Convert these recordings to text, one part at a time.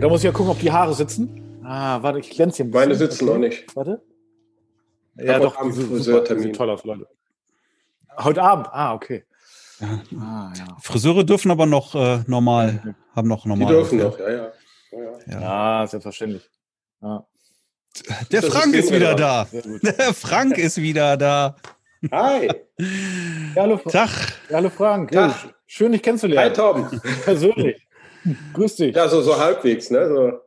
da muss ich ja gucken, ob die Haare sitzen. Ah, warte, ich glänze hier ein bisschen. Meine sitzen okay. noch nicht. Warte. Ja, doch, am Friseurtermin. Toll aus, Leute. Heute Abend. Ah, okay. Ja. Ah, ja. Friseure dürfen aber noch äh, normal, haben noch normal. Die dürfen noch, ja, ja. Ja, ja. selbstverständlich. Ja. Der Frank ist wieder da. Der Frank ist wieder da. Hi. Ja, hallo, Tag. Ja, hallo Frank. Tag. schön, dich kennenzulernen. Hi, Tom. Persönlich. Grüß dich. Ja, so, so halbwegs, ne? So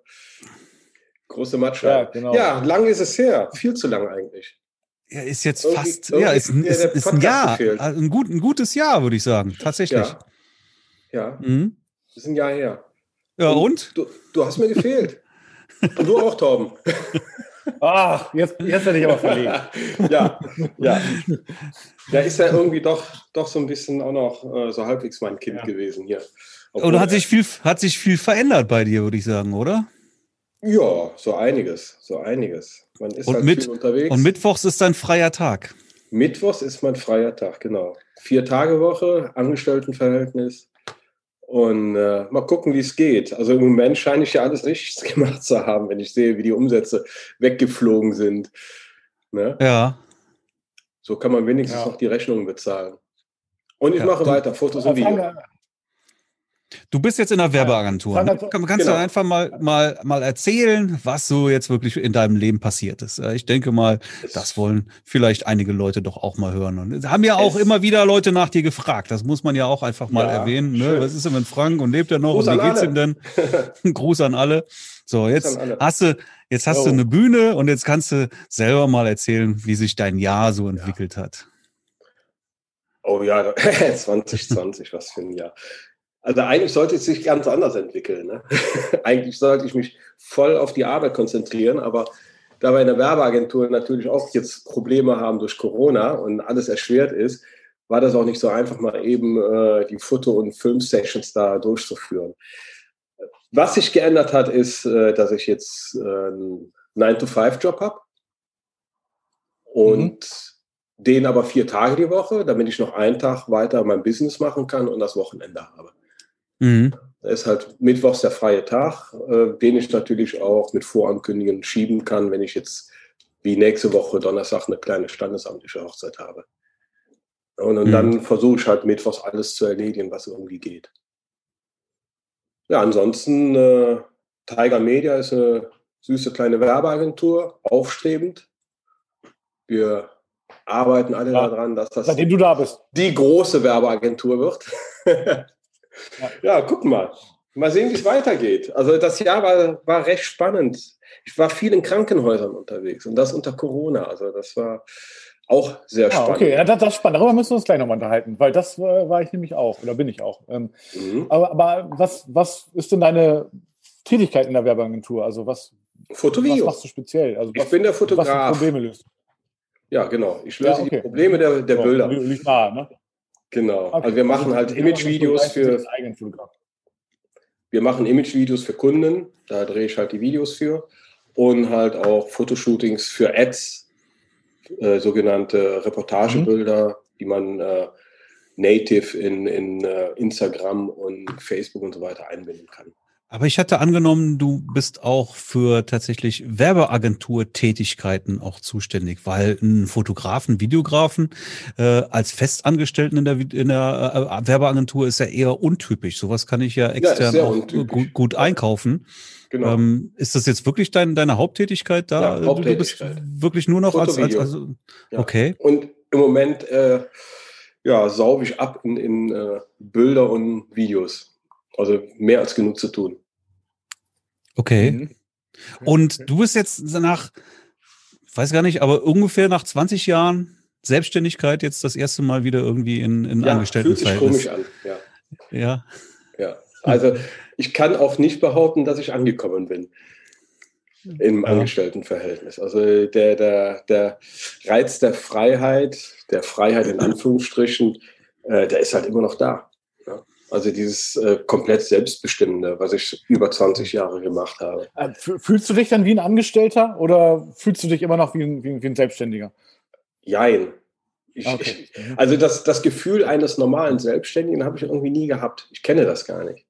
große Matsche. Ja, genau. ja, lang ist es her. Viel zu lang eigentlich. Ja, ist jetzt irgendwie, fast, irgendwie ja, ist, ist, ist ein Jahr. Also ein, gut, ein gutes Jahr, würde ich sagen. Tatsächlich. Ja. Ja. Mhm. Das ist ein Jahr her. Ja, und? und? Du, du hast mir gefehlt. und du auch, Torben. Ach, jetzt, jetzt werde ich aber verlegen. ja, ja. Da ist ja irgendwie doch, doch so ein bisschen auch noch äh, so halbwegs mein Kind ja. gewesen hier. Obwohl, hat sich, viel, hat sich viel verändert bei dir, würde ich sagen, oder? Ja, so einiges, so einiges. Man ist und halt mit, viel unterwegs. Und Mittwochs ist dein freier Tag. Mittwochs ist mein freier Tag, genau. Vier Tage Woche, Angestelltenverhältnis. Und äh, mal gucken, wie es geht. Also im Moment scheine ich ja alles richtig gemacht zu haben, wenn ich sehe, wie die Umsätze weggeflogen sind. Ne? Ja. So kann man wenigstens ja. noch die Rechnungen bezahlen. Und ich ja. mache weiter, Fotos und Videos. Du bist jetzt in der Werbeagentur. Ne? Kannst genau. du einfach mal, mal, mal erzählen, was so jetzt wirklich in deinem Leben passiert ist? Ich denke mal, das wollen vielleicht einige Leute doch auch mal hören. Und haben ja auch es immer wieder Leute nach dir gefragt. Das muss man ja auch einfach mal ja, erwähnen. Ne? Was ist denn mit Frank und lebt er noch? Gruß und wie geht's ihm denn? Gruß an alle. So, jetzt hast du, jetzt hast oh. du eine Bühne und jetzt kannst du selber mal erzählen, wie sich dein Jahr so entwickelt ja. hat. Oh ja, 2020, was für ein Jahr. Also eigentlich sollte es sich ganz anders entwickeln. Ne? eigentlich sollte ich mich voll auf die Arbeit konzentrieren, aber da wir in der Werbeagentur natürlich auch jetzt Probleme haben durch Corona und alles erschwert ist, war das auch nicht so einfach, mal eben äh, die Foto- und Filmsessions da durchzuführen. Was sich geändert hat, ist, äh, dass ich jetzt äh, einen 9-to-5-Job habe und mhm. den aber vier Tage die Woche, damit ich noch einen Tag weiter mein Business machen kann und das Wochenende habe. Mhm. Da ist halt mittwochs der freie Tag, äh, den ich natürlich auch mit Vorankündigungen schieben kann, wenn ich jetzt wie nächste Woche Donnerstag eine kleine standesamtliche Hochzeit habe. Und, und mhm. dann versuche ich halt mittwochs alles zu erledigen, was irgendwie geht. Ja, ansonsten, äh, Tiger Media ist eine süße kleine Werbeagentur, aufstrebend. Wir arbeiten alle ja, daran, dass das Seitdem du da bist. die große Werbeagentur wird. Ja. ja, guck mal. Mal sehen, wie es weitergeht. Also das Jahr war, war recht spannend. Ich war viel in Krankenhäusern unterwegs und das unter Corona. Also das war auch sehr spannend. Ah, okay, ja, das, das, ist spannend. Darüber müssen wir uns gleich nochmal unterhalten, weil das äh, war ich nämlich auch oder bin ich auch. Ähm, mhm. Aber, aber was, was ist denn deine Tätigkeit in der Werbeagentur? Also was, Fotovideo. was machst du speziell? Also was, ich bin der Fotograf. Was Probleme löst. Ja, genau. Ich löse ja, okay. die Probleme der, der so, Bilder. Liegt nahe, ne? Genau. Okay. Also wir machen also halt Imagevideos für. Wir machen Imagevideos für Kunden, da drehe ich halt die Videos für. Und halt auch Fotoshootings für Ads, äh, sogenannte Reportagebilder, mhm. die man äh, native in, in uh, Instagram und Facebook und so weiter einbinden kann. Aber ich hatte angenommen, du bist auch für tatsächlich Werbeagentur-Tätigkeiten auch zuständig, weil ein Fotografen, Videografen äh, als Festangestellten in der, in der äh, Werbeagentur ist ja eher untypisch. Sowas kann ich ja extern ja, auch gut, gut, einkaufen. Genau. Ähm, ist das jetzt wirklich dein, deine Haupttätigkeit da? Ja, Haupttätigkeit. Du bist wirklich nur noch als, als, als ja. okay. Und im Moment äh, ja, sauge ich ab in, in äh, Bilder und Videos. Also mehr als genug zu tun. Okay. Mhm. Und du bist jetzt nach, weiß gar nicht, aber ungefähr nach 20 Jahren Selbstständigkeit jetzt das erste Mal wieder irgendwie in, in ja, Angestelltenverhältnis. Fühlt sich komisch an, ja. Ja. Ja. Also ich kann auch nicht behaupten, dass ich angekommen bin im ja. Angestelltenverhältnis. Also der, der, der Reiz der Freiheit, der Freiheit in Anführungsstrichen, äh, der ist halt immer noch da. Also dieses äh, komplett Selbstbestimmende, was ich über 20 Jahre gemacht habe. Äh, fühlst du dich dann wie ein Angestellter oder fühlst du dich immer noch wie ein, wie ein, Selbstständiger? Jein. Ich, okay. ich, also das, das Gefühl eines normalen Selbstständigen habe ich irgendwie nie gehabt. Ich kenne das gar nicht.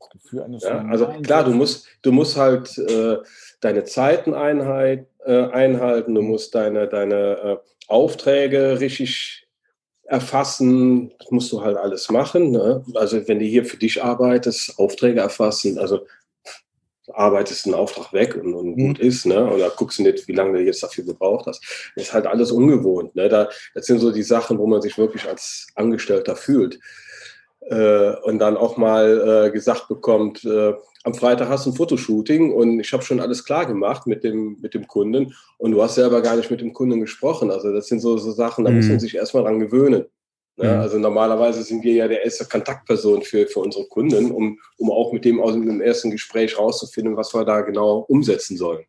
Das Gefühl eines ja, also klar, du musst, du musst halt äh, deine Zeiten einheit, äh, einhalten, du musst deine, deine äh, Aufträge richtig erfassen, das musst du halt alles machen. Ne? Also wenn du hier für dich arbeitest, Aufträge erfassen, also arbeitest einen Auftrag weg und, und mhm. gut ist, ne? Oder guckst du nicht, wie lange du jetzt dafür gebraucht hast. Das ist halt alles ungewohnt. Ne? Da, das sind so die Sachen, wo man sich wirklich als Angestellter fühlt. Äh, und dann auch mal äh, gesagt bekommt, äh, am Freitag hast du ein Fotoshooting und ich habe schon alles klar gemacht mit dem, mit dem Kunden und du hast selber gar nicht mit dem Kunden gesprochen. Also das sind so, so Sachen, da mhm. muss man sich erstmal dran gewöhnen. Ne? Mhm. Also normalerweise sind wir ja der erste Kontaktperson für, für unsere Kunden, um, um auch mit dem aus dem ersten Gespräch rauszufinden, was wir da genau umsetzen sollen.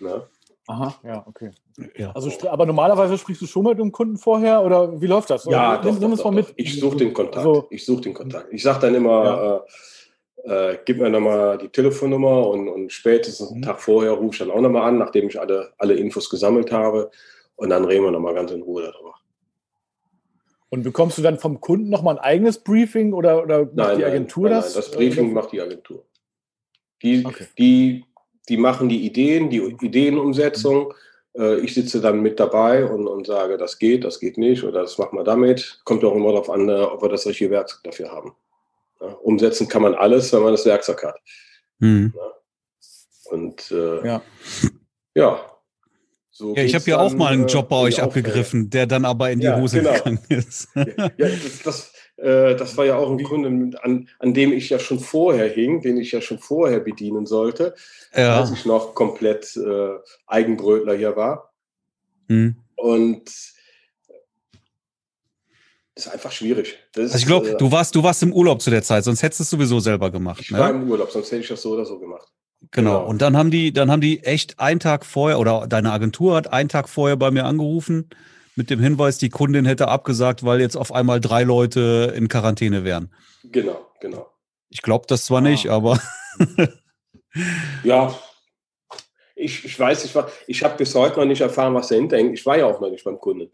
Ne? Aha, ja, okay. Ja. Also, aber normalerweise sprichst du schon mit dem Kunden vorher oder wie läuft das? Ja, nimm, doch, nimm doch, doch, mit. Ich suche den Kontakt. Also, ich suche den Kontakt. Ich sage dann immer, ja. äh, äh, gib mir nochmal die Telefonnummer und, und spätestens einen mhm. Tag vorher rufe ich dann auch nochmal an, nachdem ich alle, alle Infos gesammelt habe. Und dann reden wir nochmal ganz in Ruhe darüber. Und bekommst du dann vom Kunden nochmal ein eigenes Briefing oder, oder macht nein, die Agentur nein, das? Nein, das Briefing macht die Agentur. Die, okay. die, die machen die Ideen, die Ideenumsetzung. Mhm. Ich sitze dann mit dabei und, und sage, das geht, das geht nicht oder das machen wir damit. Kommt auch immer darauf an, äh, ob wir das richtige Werkzeug dafür haben. Ja, umsetzen kann man alles, wenn man das Werkzeug hat. Mhm. Ja. Und äh, ja. ja. So ja, ich habe ja auch mal einen Job bei äh, euch abgegriffen, der dann aber in die ja, Hose genau. gegangen ist. ja, das, das, äh, das, war ja auch ein Kunde, an, an dem ich ja schon vorher hing, den ich ja schon vorher bedienen sollte, ja. als ich noch komplett äh, Eigenbrötler hier war. Mhm. Und ist einfach schwierig. Das, also ich glaube, äh, du warst, du warst im Urlaub zu der Zeit, sonst hättest du es sowieso selber gemacht. Ich ne? war im Urlaub, sonst hätte ich das so oder so gemacht. Genau. genau. Und dann haben die, dann haben die echt einen Tag vorher oder deine Agentur hat einen Tag vorher bei mir angerufen mit dem Hinweis, die Kundin hätte abgesagt, weil jetzt auf einmal drei Leute in Quarantäne wären. Genau, genau. Ich glaube das zwar ah. nicht, aber. ja, ich, ich weiß, ich, ich habe bis heute noch nicht erfahren, was dahinter hängt. Ich war ja auch noch nicht beim Kunden.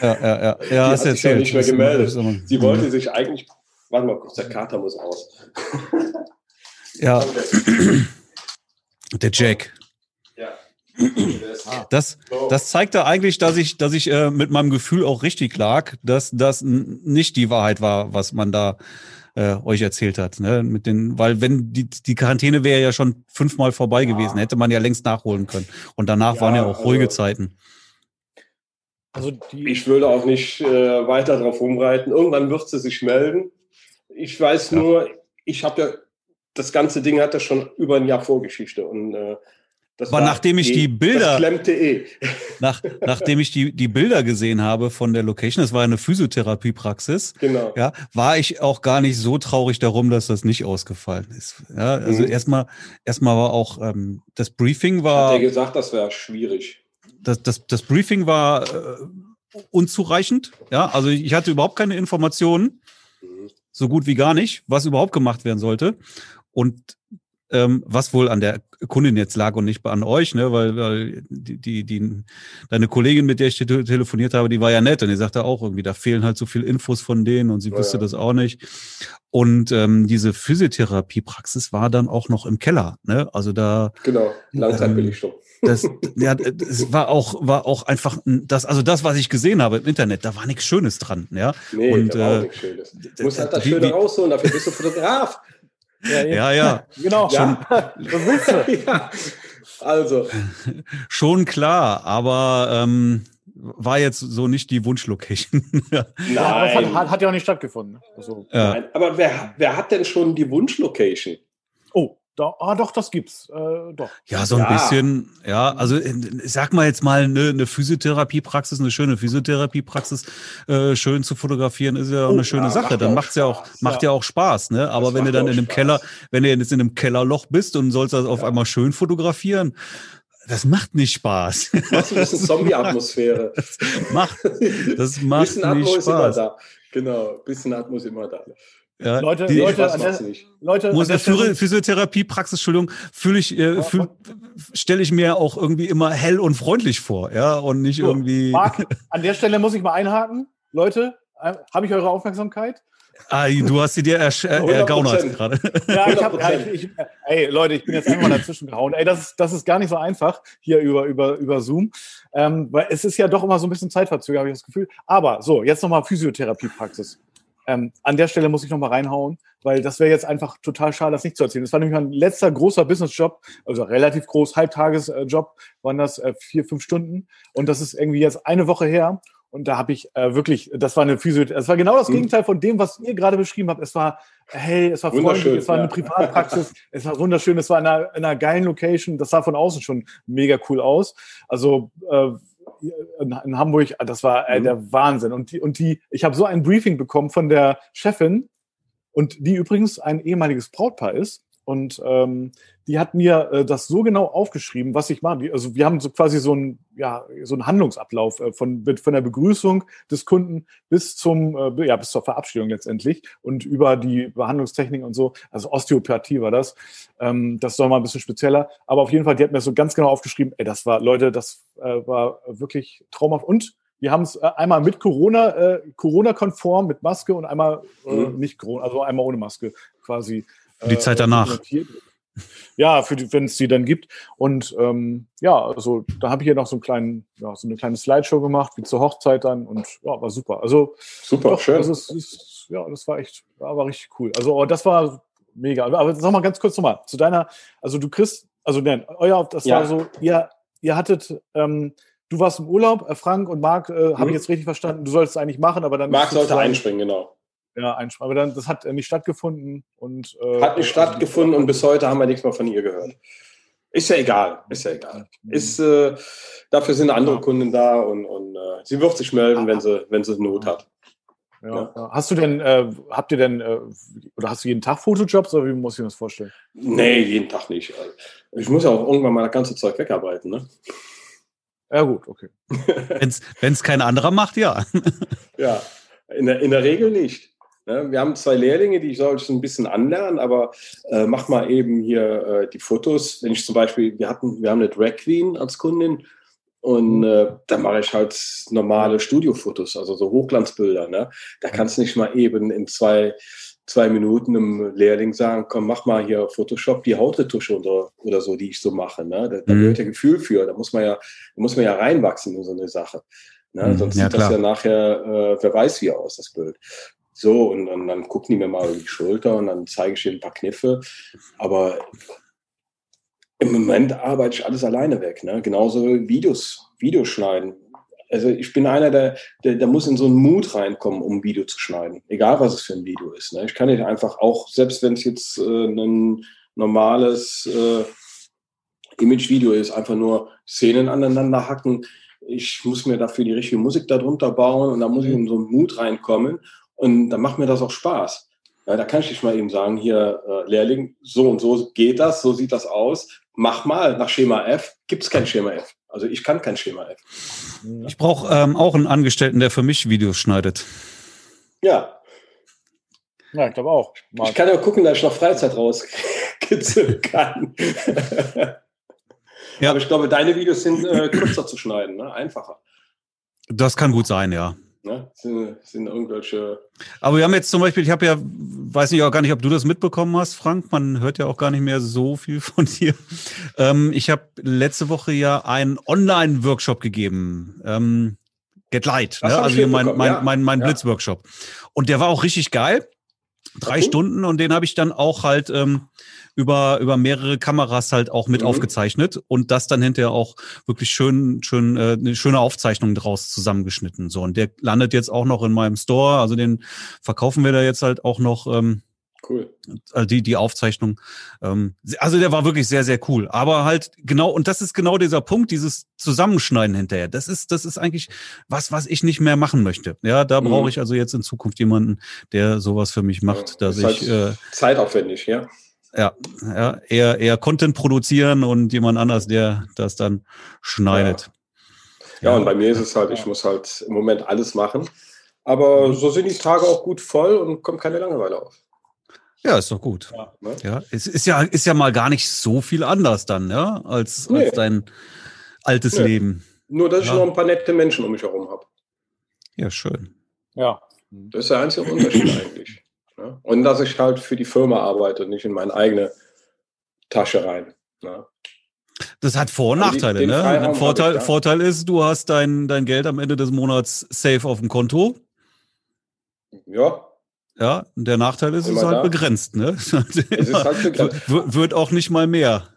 Ja, ja, ja. ja Die hat sich ja nicht mehr gemeldet. Sie wollte sich eigentlich, warte mal kurz, der Kater muss aus. Ja. Der Jack. Ja. Das, das zeigte eigentlich, dass ich, dass ich äh, mit meinem Gefühl auch richtig lag, dass das nicht die Wahrheit war, was man da äh, euch erzählt hat. Ne? Mit den, weil wenn die, die Quarantäne wäre ja schon fünfmal vorbei ja. gewesen, hätte man ja längst nachholen können. Und danach ja, waren ja auch also, ruhige Zeiten. Also ich würde auch nicht äh, weiter darauf rumreiten. Irgendwann wird sie sich melden. Ich weiß ja. nur, ich habe ja, das ganze Ding hat ja schon über ein Jahr Vorgeschichte und äh, das Aber nachdem ich die Bilder, eh. nach, nachdem ich die, die Bilder gesehen habe von der Location, das war eine Physiotherapiepraxis, genau. ja, war ich auch gar nicht so traurig darum, dass das nicht ausgefallen ist. Ja, also mhm. erstmal, erstmal war auch ähm, das Briefing war. Hat er gesagt, das wäre schwierig. Das, das, das Briefing war äh, unzureichend. Ja, also ich hatte überhaupt keine Informationen, mhm. so gut wie gar nicht, was überhaupt gemacht werden sollte. Und ähm, was wohl an der Kundin jetzt lag und nicht an euch, ne, weil, weil die, die, die, deine Kollegin, mit der ich te telefoniert habe, die war ja nett und die sagte auch irgendwie, da fehlen halt so viel Infos von denen und sie ja, wusste ja. das auch nicht. Und ähm, diese Physiotherapiepraxis war dann auch noch im Keller, ne? Also da. Genau, Langzeitbelichtung. Ähm, das, ja, das war auch, war auch einfach das, also das, was ich gesehen habe im Internet, da war nichts Schönes dran, ja. Nee, und, da war äh, auch nichts Schönes. Du musst halt das Schöne rausholen, dafür bist du Fotograf. Ja, ja. ja. Genau. Schon, ja. Also. Schon klar, aber ähm, war jetzt so nicht die Wunschlocation. Nein. Hat, hat, ja auch nicht stattgefunden. Also. Nein, aber wer, wer hat denn schon die Wunschlocation? Da, ah, doch, das gibt's. Äh, doch. Ja, so ein ja. bisschen, ja, also ich sag mal jetzt mal eine, eine Physiotherapiepraxis, eine schöne Physiotherapiepraxis äh, schön zu fotografieren, ist ja auch oh, eine schöne ja, Sache. Dann macht's ja auch, macht ja. ja auch Spaß, ne? Aber das wenn du dann in einem Spaß. Keller, wenn du jetzt in einem Kellerloch bist und sollst das auf einmal schön fotografieren, das macht nicht Spaß. Das ist eine Zombie-Atmosphäre. Das macht, das macht nicht Spaß. Genau, bisschen Atmos immer da. Ja, Leute, die, Leute, der, Leute, muss der Physiotherapiepraxis, Entschuldigung, fühle ich, äh, fühl, stelle ich mir auch irgendwie immer hell und freundlich vor, ja, und nicht so, irgendwie. Marc, an der Stelle muss ich mal einhaken. Leute, äh, habe ich eure Aufmerksamkeit? Ah, du hast sie dir ersch- äh, ergaunert gerade. Ja, ich hab, ja, ich, ich, ey, Leute, ich bin jetzt einfach mal dazwischen gehauen. Ey, das ist, das ist gar nicht so einfach hier über, über, über Zoom. Ähm, weil es ist ja doch immer so ein bisschen Zeitverzöger, habe ich das Gefühl. Aber so, jetzt nochmal Physiotherapiepraxis. Ähm, an der Stelle muss ich nochmal reinhauen, weil das wäre jetzt einfach total schade, das nicht zu erzählen. Das war nämlich mein letzter großer Businessjob, also relativ groß, Halbtagesjob, waren das äh, vier, fünf Stunden. Und das ist irgendwie jetzt eine Woche her. Und da habe ich äh, wirklich, das war eine Physio, das war genau das mhm. Gegenteil von dem, was ihr gerade beschrieben habt. Es war hell, es war freundlich, es war eine Privatpraxis, es war wunderschön, es war in einer, in einer geilen Location, das sah von außen schon mega cool aus. Also äh, in Hamburg, das war äh, mhm. der Wahnsinn. Und die, und die, ich habe so ein Briefing bekommen von der Chefin, und die übrigens ein ehemaliges Brautpaar ist. Und ähm, die hat mir äh, das so genau aufgeschrieben, was ich mache. Also wir haben so quasi so einen ja, so einen Handlungsablauf äh, von, von der Begrüßung des Kunden bis zum äh, ja bis zur Verabschiedung letztendlich und über die Behandlungstechnik und so. Also Osteopathie war das. Ähm, das ist doch mal ein bisschen spezieller. Aber auf jeden Fall, die hat mir so ganz genau aufgeschrieben. Ey, das war Leute, das äh, war wirklich traumhaft und wir haben es äh, einmal mit Corona, äh, Corona-konform, mit Maske und einmal äh, mhm. nicht Corona, also einmal ohne Maske quasi. Die Zeit danach. Ja, wenn es die dann gibt. Und ähm, ja, also da habe ich hier noch so, einen kleinen, ja, so eine kleine Slideshow gemacht, wie zur Hochzeit dann. Und ja, war super. Also super, doch, schön. Also, es ist, ja, das war echt, war, war richtig cool. Also oh, das war mega. Aber sag mal ganz kurz nochmal zu deiner, also du kriegst, also nein, euer, das ja. war so, ihr, ihr hattet ähm, du warst im Urlaub, äh, Frank und Marc, äh, mhm. habe ich jetzt richtig verstanden, du solltest es eigentlich machen, aber dann. Marc sollte einspringen, genau. Ja, einspringen. Aber dann, das hat äh, nicht stattgefunden. Und, äh, hat nicht also stattgefunden und bis heute haben wir nichts mehr von ihr gehört. Ist ja egal, ist ja egal. Mhm. Ist, äh, dafür sind andere ja. Kunden da und, und äh, sie wird sich melden, wenn sie, wenn sie Not hat. Ja. Ja. Hast du denn, äh, habt ihr denn, äh, oder hast du jeden Tag Fotojobs oder wie muss ich mir das vorstellen? Nee, jeden Tag nicht. Ich muss ja auch irgendwann mal das ganze Zeug wegarbeiten, ne? Ja, gut, okay. Wenn es kein anderer macht, ja. ja, in der, in der Regel nicht. Ne? Wir haben zwei Lehrlinge, die soll ich ein bisschen anlernen, aber äh, mach mal eben hier äh, die Fotos. Wenn ich zum Beispiel, wir hatten, wir haben eine Drag Queen als Kundin und mhm. äh, da mache ich halt normale Studiofotos, also so Hochglanzbilder. Ne? Da kannst du nicht mal eben in zwei zwei Minuten einem Lehrling sagen, komm, mach mal hier Photoshop die Hautretusche oder, oder so, die ich so mache. Ne? Da, da mhm. gehört ja Gefühl für, da muss man ja, da muss man ja reinwachsen in so eine Sache. Ne? Mhm, Sonst ja, sieht das ja nachher, äh, wer weiß wie aus, das Bild. So, und, und dann gucken die mir mal über die Schulter und dann zeige ich ihnen ein paar Kniffe. Aber im Moment arbeite ich alles alleine weg. Ne? Genauso Videos, Videos schneiden also ich bin einer, der, der, der muss in so einen Mut reinkommen, um ein Video zu schneiden. Egal, was es für ein Video ist. Ne? Ich kann nicht einfach auch, selbst wenn es jetzt äh, ein normales äh, Image-Video ist, einfach nur Szenen aneinander hacken. Ich muss mir dafür die richtige Musik darunter bauen und da muss ich in so einen Mut reinkommen und dann macht mir das auch Spaß. Ja, da kann ich nicht mal eben sagen, hier, äh, Lehrling, so und so geht das, so sieht das aus. Mach mal nach Schema F. Gibt es kein Schema F. Also ich kann kein Schema F. Ich brauche ähm, auch einen Angestellten, der für mich Videos schneidet. Ja. Ja, ich glaube auch. Marc. Ich kann ja gucken, dass ich noch Freizeit rauskitzeln kann. ja. Aber ich glaube, deine Videos sind äh, kürzer zu schneiden, ne? einfacher. Das kann gut sein, ja. Ne? Sind, sind irgendwelche. Aber wir haben jetzt zum Beispiel, ich habe ja, weiß nicht auch gar nicht, ob du das mitbekommen hast, Frank. Man hört ja auch gar nicht mehr so viel von dir. Ähm, ich habe letzte Woche ja einen Online-Workshop gegeben. Ähm, Get Light, ne? also hier mein, mein, ja. mein, mein ja. Blitz-Workshop. Und der war auch richtig geil. Drei okay. Stunden und den habe ich dann auch halt ähm, über, über mehrere Kameras halt auch mit mhm. aufgezeichnet und das dann hinterher auch wirklich schön, schön, äh, eine schöne Aufzeichnung draus zusammengeschnitten. So, und der landet jetzt auch noch in meinem Store. Also den verkaufen wir da jetzt halt auch noch. Ähm, Cool. Also die, die Aufzeichnung. Ähm, also der war wirklich sehr, sehr cool. Aber halt genau, und das ist genau dieser Punkt, dieses Zusammenschneiden hinterher. Das ist, das ist eigentlich was, was ich nicht mehr machen möchte. Ja, da mhm. brauche ich also jetzt in Zukunft jemanden, der sowas für mich macht, ja, dass ich. Halt äh, zeitaufwendig, ja. Ja, ja, eher, eher Content produzieren und jemand anders, der das dann schneidet. Ja, ja und bei mir ist es halt, ich muss halt im Moment alles machen. Aber so sind die Tage auch gut voll und kommt keine Langeweile auf. Ja, ist doch gut. Ja, ne? ja, es ist ja, ist ja mal gar nicht so viel anders dann, ja, als, nee. als dein altes nee. Leben. Nur, dass ja. ich noch ein paar nette Menschen um mich herum habe. Ja, schön. Ja. Das ist der einzige Unterschied eigentlich. Ne? Und dass ich halt für die Firma arbeite und nicht in meine eigene Tasche rein. Ne? Das hat Vor- und also Nachteile. Den ne? Vorteil, Vorteil ist, du hast dein, dein Geld am Ende des Monats safe auf dem Konto. Ja. Ja, der Nachteil ist, es ist halt da. begrenzt. Ne? Es ist halt begrenzt. Wird auch nicht mal mehr.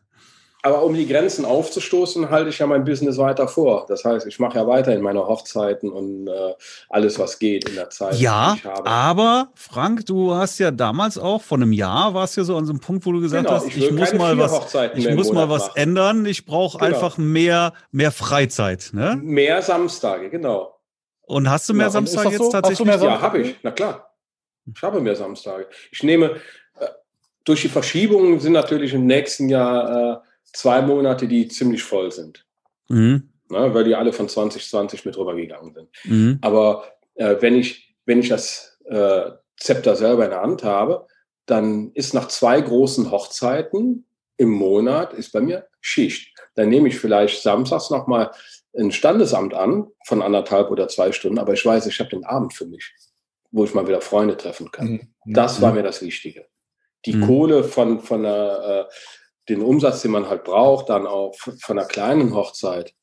Aber um die Grenzen aufzustoßen, halte ich ja mein Business weiter vor. Das heißt, ich mache ja weiterhin meine Hochzeiten und äh, alles, was geht in der Zeit. Ja, aber Frank, du hast ja damals auch, vor einem Jahr warst ja so an so einem Punkt, wo du gesagt genau, hast, ich, ich muss mal was, ich muss mal was ändern. Ich brauche genau. einfach mehr, mehr Freizeit. Ne? Mehr Samstage, genau. Und hast du mehr genau. Samstage jetzt so? tatsächlich? Ja, habe ich. Na klar. Ich habe mehr Samstage. Ich nehme, äh, durch die Verschiebungen sind natürlich im nächsten Jahr äh, zwei Monate, die ziemlich voll sind. Mhm. Na, weil die alle von 2020 mit rübergegangen sind. Mhm. Aber äh, wenn, ich, wenn ich das äh, Zepter selber in der Hand habe, dann ist nach zwei großen Hochzeiten im Monat ist bei mir Schicht. Dann nehme ich vielleicht samstags nochmal ein Standesamt an von anderthalb oder zwei Stunden, aber ich weiß, ich habe den Abend für mich, wo ich mal wieder Freunde treffen kann. Mhm. Das war mhm. mir das Wichtige. Die mhm. Kohle von, von einer äh, den Umsatz, den man halt braucht, dann auch von einer kleinen Hochzeit,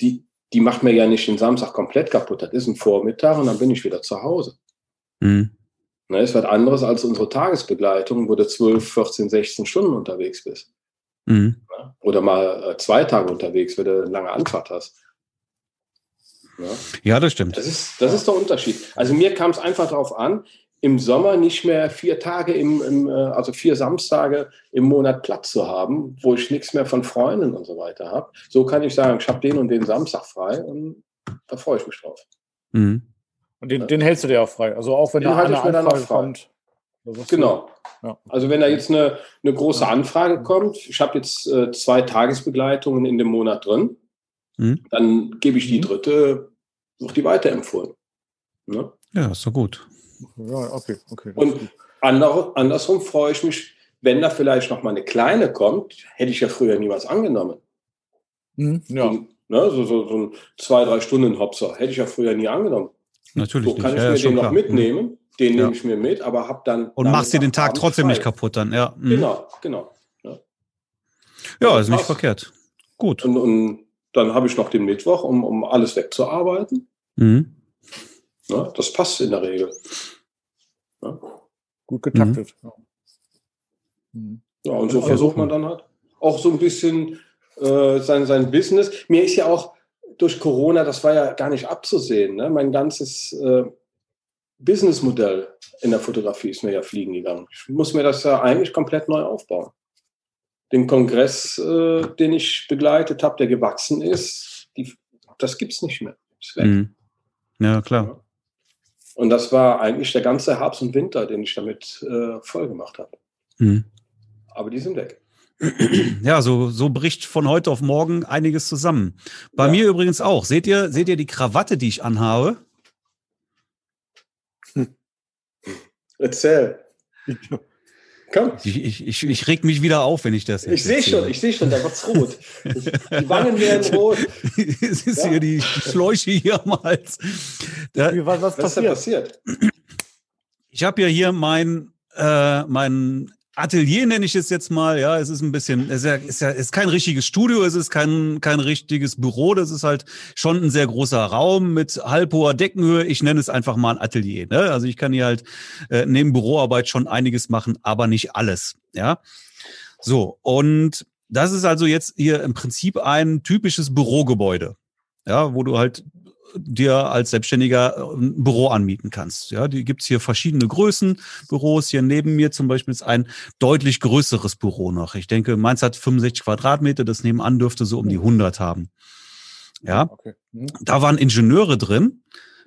die, die macht mir ja nicht den Samstag komplett kaputt. Das ist ein Vormittag und dann bin ich wieder zu Hause. Mhm. Na, ist was anderes als unsere Tagesbegleitung, wo du 12, 14, 16 Stunden unterwegs bist. Mhm. Oder mal äh, zwei Tage unterwegs, wenn du eine lange Anfahrt hast. Ja, ja das stimmt. Das ist, das ist der Unterschied. Also mir kam es einfach darauf an, im Sommer nicht mehr vier Tage, im, im, äh, also vier Samstage im Monat Platz zu haben, wo ich nichts mehr von Freunden und so weiter habe. So kann ich sagen, ich habe den und den Samstag frei und da freue ich mich drauf. Mhm. Und den, ja. den, hältst du dir auch frei. Also auch wenn den da eine Anfrage kommt. Genau. Ja. Also wenn da jetzt eine, eine große Anfrage kommt, ich habe jetzt äh, zwei Tagesbegleitungen in dem Monat drin, mhm. dann gebe ich die mhm. dritte, noch die weiterempfohlen. Ne? Ja, ist so gut. Ja, okay, okay. Und ander, andersrum freue ich mich, wenn da vielleicht noch mal eine kleine kommt, hätte ich ja früher niemals angenommen. Mhm, ja. Und, ne, so, so, so ein zwei, drei Stunden Hopser hätte ich ja früher nie angenommen. Natürlich. So kann nicht. ich ja, mir den noch klar. mitnehmen, den ja. nehme ich mir mit, aber habe dann. Und machst dir den Tag Abend trotzdem frei. nicht kaputt dann, ja. Mhm. Genau, genau. Ja, ja ist nicht verkehrt. Gut. Und, und dann habe ich noch den Mittwoch, um, um alles wegzuarbeiten. Mhm. Ja, das passt in der Regel. Ja. Gut getaktet. Mhm. Ja, und so versucht man dann halt auch so ein bisschen äh, sein, sein Business. Mir ist ja auch durch Corona, das war ja gar nicht abzusehen, ne? mein ganzes äh, Businessmodell in der Fotografie ist mir ja fliegen gegangen. Ich muss mir das ja eigentlich komplett neu aufbauen. Den Kongress, äh, den ich begleitet habe, der gewachsen ist, die, das gibt es nicht mehr. Ist weg. Mhm. Ja, klar. Und das war eigentlich der ganze Herbst und Winter, den ich damit äh, voll gemacht habe. Mhm. Aber die sind weg. Ja, so, so bricht von heute auf morgen einiges zusammen. Bei ja. mir übrigens auch. Seht ihr, seht ihr die Krawatte, die ich anhabe? Erzähl. Komm. Ich, ich, ich, ich reg mich wieder auf, wenn ich das Ich sehe schon, ich sehe schon, da wird's rot. Die Wangen werden rot. es ist ja. hier die Schläuche hier am Hals. Da, was, was, was passiert? passiert? Ich habe ja hier mein, äh, mein Atelier nenne ich es jetzt mal, ja, es ist ein bisschen, es ist ja, ist ja ist kein richtiges Studio, es ist kein, kein richtiges Büro, das ist halt schon ein sehr großer Raum mit halbhoher Deckenhöhe. Ich nenne es einfach mal ein Atelier. Ne? Also ich kann hier halt äh, neben Büroarbeit schon einiges machen, aber nicht alles. Ja. So, und das ist also jetzt hier im Prinzip ein typisches Bürogebäude. Ja, wo du halt dir als Selbstständiger äh, ein Büro anmieten kannst. Ja, die gibt's hier verschiedene Größen Büros. Hier neben mir zum Beispiel ist ein deutlich größeres Büro noch. Ich denke, meins hat 65 Quadratmeter, das nebenan dürfte so um die 100 haben. Ja, okay. mhm. da waren Ingenieure drin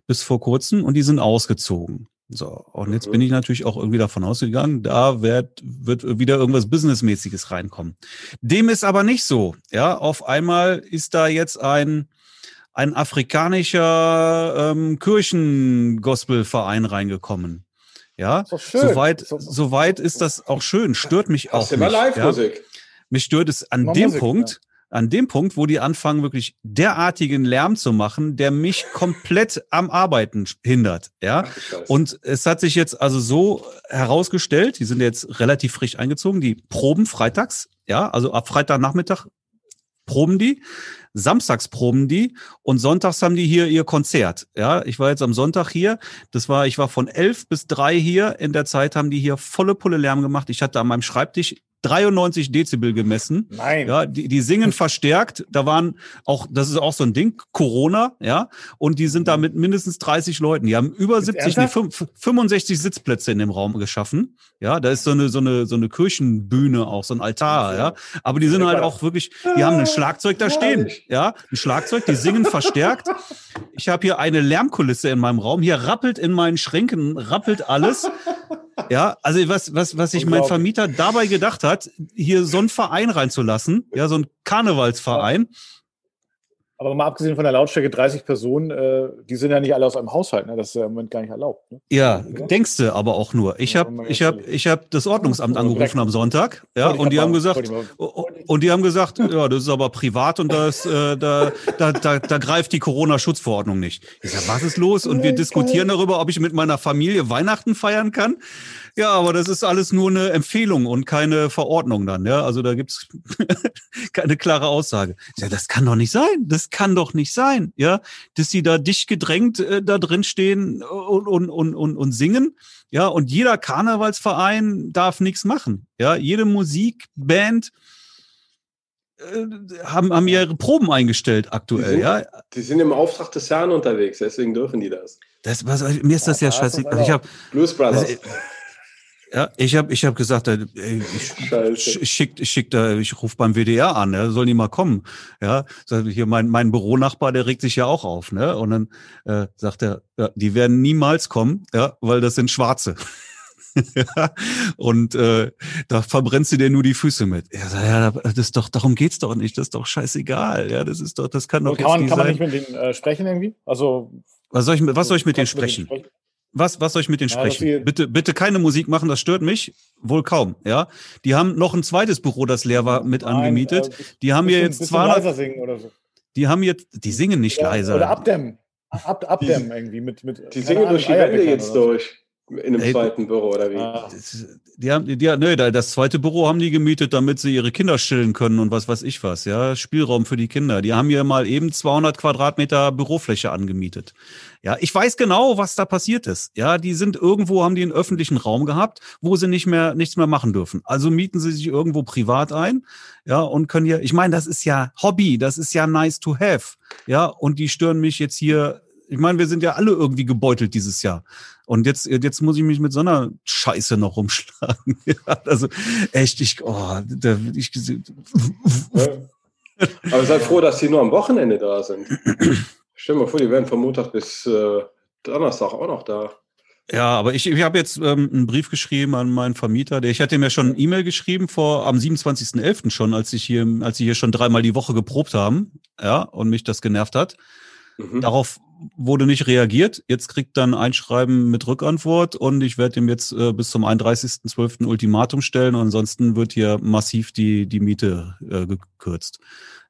bis vor kurzem und die sind ausgezogen. So, und jetzt bin ich natürlich auch irgendwie davon ausgegangen, da wird, wird wieder irgendwas Businessmäßiges reinkommen. Dem ist aber nicht so. Ja, auf einmal ist da jetzt ein ein afrikanischer ähm, Kirchengospelverein reingekommen. Ja, soweit, soweit ist das auch schön. Stört mich auch nicht. Immer Live-Musik. Ja? Mich stört es an dem Musik, Punkt, ja. an dem Punkt, wo die anfangen, wirklich derartigen Lärm zu machen, der mich komplett am Arbeiten hindert. Ja. Und es hat sich jetzt also so herausgestellt, die sind jetzt relativ frisch eingezogen, die proben freitags, ja, also ab Freitagnachmittag proben die. Samstags proben die und sonntags haben die hier ihr Konzert. Ja, ich war jetzt am Sonntag hier. Das war, ich war von elf bis drei hier. In der Zeit haben die hier volle Pulle Lärm gemacht. Ich hatte an meinem Schreibtisch 93 Dezibel gemessen. Nein. Ja, die, die singen verstärkt. Da waren auch, das ist auch so ein Ding, Corona, ja. Und die sind da mit mindestens 30 Leuten. Die haben über 70, nee, 65 Sitzplätze in dem Raum geschaffen. Ja, da ist so eine, so eine, so eine Kirchenbühne auch, so ein Altar, ja. Aber die sind halt auch wirklich, die haben ein Schlagzeug da stehen. Ja, ein Schlagzeug, die singen verstärkt. Ich habe hier eine Lärmkulisse in meinem Raum. Hier rappelt in meinen Schränken, rappelt alles. Ja, also was, was, was sich mein Vermieter dabei gedacht hat, hier so einen Verein reinzulassen, ja, so einen Karnevalsverein. Ja aber mal abgesehen von der Lautstärke 30 Personen, äh, die sind ja nicht alle aus einem Haushalt, ne? das ist ja im Moment gar nicht erlaubt. Ne? Ja, ja, denkst du aber auch nur. Ich habe ich hab, ich hab das Ordnungsamt angerufen am Sonntag, ja, und die haben gesagt, und die haben gesagt, ja, das ist aber privat und das, äh, da, da, da, da greift die Corona-Schutzverordnung nicht. Ich sag, was ist los? Und wir diskutieren darüber, ob ich mit meiner Familie Weihnachten feiern kann. Ja, aber das ist alles nur eine Empfehlung und keine Verordnung dann. Ja, also da gibt's keine klare Aussage. Ja, das kann doch nicht sein. Das kann doch nicht sein. Ja, dass sie da dicht gedrängt äh, da drin stehen und, und, und, und, und singen. Ja, und jeder Karnevalsverein darf nichts machen. Ja, jede Musikband äh, haben, haben ihre Proben eingestellt aktuell, die sind, ja. Die sind im Auftrag des Herrn unterwegs, deswegen dürfen die das. das was, mir ist das ja, ja scheiße. Ich hab, Blues Brothers. Also, ja, ich habe ich hab gesagt, ey, ich, schick, ich, schick da, ich rufe beim WDR an, ja, sollen die mal kommen. Ja, hier mein, mein Büronachbar, der regt sich ja auch auf, ne? Und dann äh, sagt er, ja, die werden niemals kommen, ja, weil das sind Schwarze. ja, und äh, da verbrennst du dir nur die Füße mit. Ja, ja, das ist doch, darum geht's doch nicht. Das ist doch scheißegal. Ja, das ist doch, das kann doch. Kann man, kann man nicht mit denen äh, sprechen irgendwie? Also was soll ich, was soll ich mit denen sprechen? Mit denen sprechen? Was, was soll ich mit denen ja, sprechen? Bitte, bitte keine Musik machen, das stört mich. Wohl kaum, ja. Die haben noch ein zweites Büro, das leer war, mit Nein, angemietet. Äh, die haben hier jetzt 200. So. Die haben jetzt, die singen nicht oder, leiser. Oder abdämmen. Ab, abdämmen irgendwie mit, mit. Die singen durch die Wände jetzt durch. In einem Ey, zweiten Büro oder wie? Ah. Die haben, die, nö, das zweite Büro haben die gemietet, damit sie ihre Kinder stillen können und was weiß ich was, ja. Spielraum für die Kinder. Die haben hier mal eben 200 Quadratmeter Bürofläche angemietet. Ja, ich weiß genau, was da passiert ist. Ja, die sind irgendwo, haben die einen öffentlichen Raum gehabt, wo sie nicht mehr, nichts mehr machen dürfen. Also mieten sie sich irgendwo privat ein, ja, und können hier, ich meine, das ist ja Hobby, das ist ja nice to have. Ja, und die stören mich jetzt hier ich meine, wir sind ja alle irgendwie gebeutelt dieses Jahr. Und jetzt, jetzt muss ich mich mit so einer Scheiße noch rumschlagen. ja, also echt, ich, oh, da, ich, ja. Aber sei froh, dass die nur am Wochenende da sind. Stell dir mal vor, die wären von Montag bis äh, Donnerstag auch noch da. Ja, aber ich, ich habe jetzt ähm, einen Brief geschrieben an meinen Vermieter. Der, ich hatte mir schon eine E-Mail geschrieben vor am 27.11. schon, als ich hier, als sie hier schon dreimal die Woche geprobt haben, ja, und mich das genervt hat. Mhm. Darauf wurde nicht reagiert. Jetzt kriegt dann ein Schreiben mit Rückantwort und ich werde ihm jetzt äh, bis zum 31.12. Ultimatum stellen. Und ansonsten wird hier massiv die, die Miete äh, gekürzt.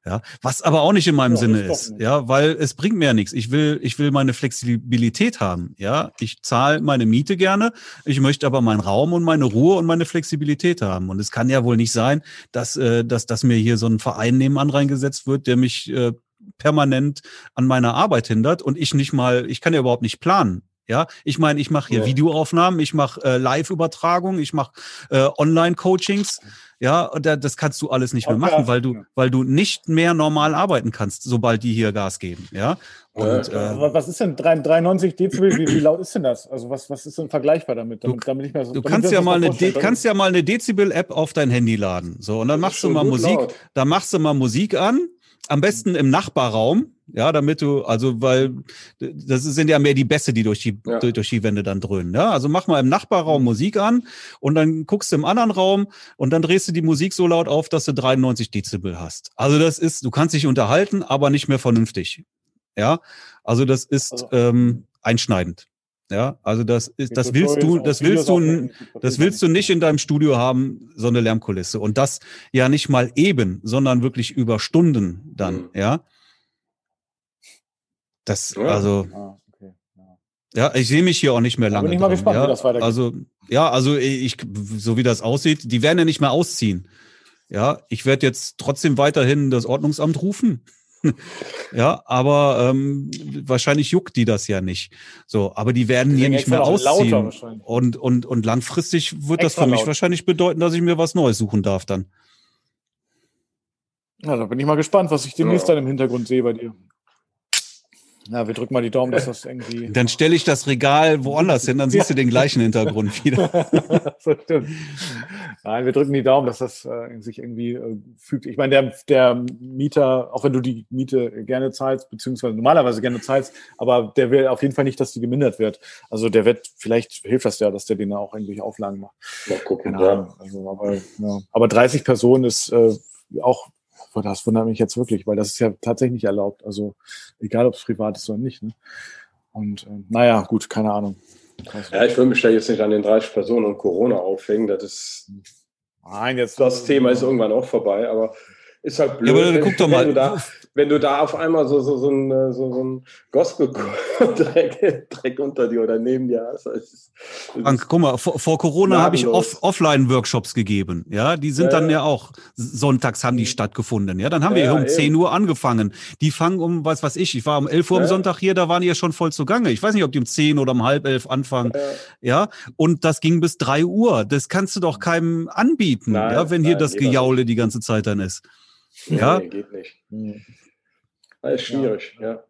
Ja, was aber auch nicht in meinem ja, Sinne ist, ja, weil es bringt mir ja nichts. Ich will, ich will meine Flexibilität haben, ja. Ich zahle meine Miete gerne, ich möchte aber meinen Raum und meine Ruhe und meine Flexibilität haben. Und es kann ja wohl nicht sein, dass, äh, dass, dass mir hier so ein Verein nebenan reingesetzt wird, der mich äh, permanent an meiner Arbeit hindert und ich nicht mal, ich kann ja überhaupt nicht planen. Ja, ich meine, ich mache hier ja. Videoaufnahmen, ich mache äh, Live-Übertragungen, ich mache äh, Online-Coachings. Ja, da, das kannst du alles nicht mehr machen, weil du, weil du nicht mehr normal arbeiten kannst, sobald die hier Gas geben. Ja. Und, äh, was ist denn 93 Dezibel? Wie, wie, laut ist denn das? Also was, was ist denn vergleichbar damit? damit, damit ich mehr so, du kannst ja mal eine, De kannst ja mal eine Dezibel-App auf dein Handy laden. So und dann machst du mal Musik, laut. dann machst du mal Musik an am besten im Nachbarraum, ja, damit du, also, weil das sind ja mehr die Bässe, die durch die, ja. durch die Wände dann dröhnen. Ja? Also mach mal im Nachbarraum Musik an und dann guckst du im anderen Raum und dann drehst du die Musik so laut auf, dass du 93 Dezibel hast. Also das ist, du kannst dich unterhalten, aber nicht mehr vernünftig. Ja, also das ist also. ähm, einschneidend. Ja, also das ist, das willst du, das willst du, das willst du nicht in deinem Studio haben, so eine Lärmkulisse. Und das ja nicht mal eben, sondern wirklich über Stunden dann, mhm. ja. Das, also, ah, ja, ich sehe mich hier auch nicht mehr lange. bin ich mal drin, gespannt, ja? wie das weitergeht. Also, ja, also ich, so wie das aussieht, die werden ja nicht mehr ausziehen. Ja, ich werde jetzt trotzdem weiterhin das Ordnungsamt rufen. ja, aber ähm, wahrscheinlich juckt die das ja nicht. So, aber die werden hier nicht mehr ausziehen. Und, und, und langfristig wird extra das für mich laut. wahrscheinlich bedeuten, dass ich mir was Neues suchen darf dann. Ja, da bin ich mal gespannt, was ich demnächst ja. dann im Hintergrund sehe bei dir. Ja, wir drücken mal die Daumen, dass das irgendwie. Dann stelle ich das Regal woanders hin, dann siehst du den gleichen Hintergrund wieder. so stimmt. Nein, wir drücken die Daumen, dass das äh, sich irgendwie äh, fügt. Ich meine, der, der Mieter, auch wenn du die Miete gerne zahlst, beziehungsweise normalerweise gerne zahlst, aber der will auf jeden Fall nicht, dass die gemindert wird. Also der wird, vielleicht hilft das ja, dass der denen auch irgendwelche Auflagen macht. Mal gucken, ja. Also, aber, ja. aber 30 Personen ist äh, auch das wundert mich jetzt wirklich, weil das ist ja tatsächlich nicht erlaubt. Also egal, ob es privat ist oder nicht. Ne? Und äh, naja, gut, keine Ahnung. Ja, ich will mich da jetzt nicht an den 30 Personen und Corona aufhängen. Das ist. Nein, jetzt. Das Thema ist irgendwann auch vorbei, aber ist halt blöd. Ja, aber guck doch mal. Da, wenn du da auf einmal so, so, so ein, äh, so, so ein Gospel-Dreck Dreck unter dir oder neben dir hast. Ist, Frank, guck mal, vor, vor Corona habe ich off, Offline-Workshops gegeben. Ja, die sind ja, dann ja auch, sonntags haben die stattgefunden. Ja, dann haben ja, wir um eben. 10 Uhr angefangen. Die fangen um, was weiß ich, ich war um 11 Uhr am Sonntag hier, da waren die ja schon voll zugange. Ich weiß nicht, ob die um 10 oder um halb elf anfangen. Ja, und das ging bis 3 Uhr. Das kannst du doch keinem anbieten, nein, ja, wenn hier nein, das Gejaule die ganze Zeit dann ist. Ja, nee, geht nicht. Hm. Das ist schwierig, ja. ja.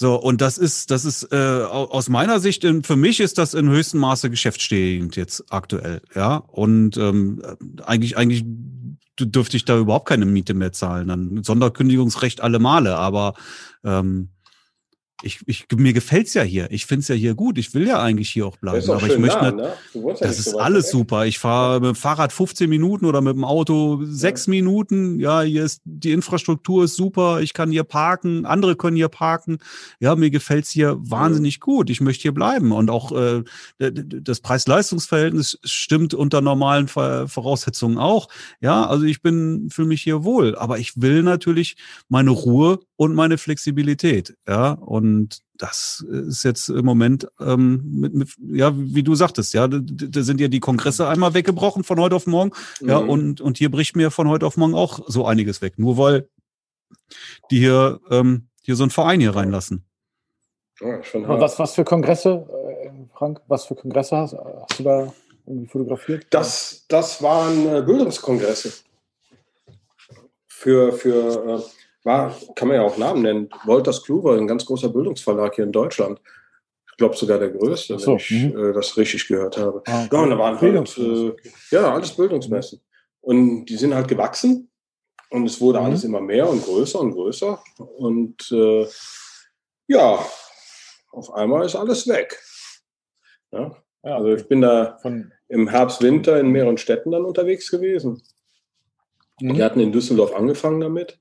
So, und das ist, das ist äh, aus meiner Sicht, in, für mich ist das in höchstem Maße geschäftsstehend jetzt aktuell, ja. Und ähm, eigentlich, eigentlich dürfte ich da überhaupt keine Miete mehr zahlen. Dann Sonderkündigungsrecht alle Male, aber ähm, ich, ich, mir gefällt's ja hier. Ich find's ja hier gut. Ich will ja eigentlich hier auch bleiben. Aber ich möchte nah, ne? Das ist alles weg. super. Ich fahre mit dem Fahrrad 15 Minuten oder mit dem Auto sechs ja. Minuten. Ja, hier ist die Infrastruktur ist super. Ich kann hier parken. Andere können hier parken. Ja, mir gefällt's hier wahnsinnig gut. Ich möchte hier bleiben. Und auch äh, das Preis-Leistungs-Verhältnis stimmt unter normalen Voraussetzungen auch. Ja, also ich bin fühle mich hier wohl. Aber ich will natürlich meine Ruhe und meine Flexibilität. Ja, und und das ist jetzt im Moment, ähm, mit, mit, ja, wie du sagtest, ja, da, da, sind ja die Kongresse einmal weggebrochen von heute auf morgen. Mhm. Ja, und, und hier bricht mir von heute auf morgen auch so einiges weg. Nur weil die hier, ähm, hier so einen Verein hier reinlassen. Ja, was, was für Kongresse, äh, Frank, was für Kongresse hast, hast du da irgendwie fotografiert? Das, das waren äh, Bildungskongresse. Für, für äh, war, kann man ja auch Namen nennen, Wolters Kluwer, ein ganz großer Bildungsverlag hier in Deutschland. Ich glaube sogar der größte, so, wenn ich mhm. äh, das richtig gehört habe. Ah, okay. Ja, und da waren halt, äh, ja, alles Bildungsmessen. Und die sind halt gewachsen und es wurde mhm. alles immer mehr und größer und größer. Und äh, ja, auf einmal ist alles weg. Ja? ja also ich bin da im Herbst, Winter in mehreren Städten dann unterwegs gewesen. Mhm. Die hatten in Düsseldorf angefangen damit.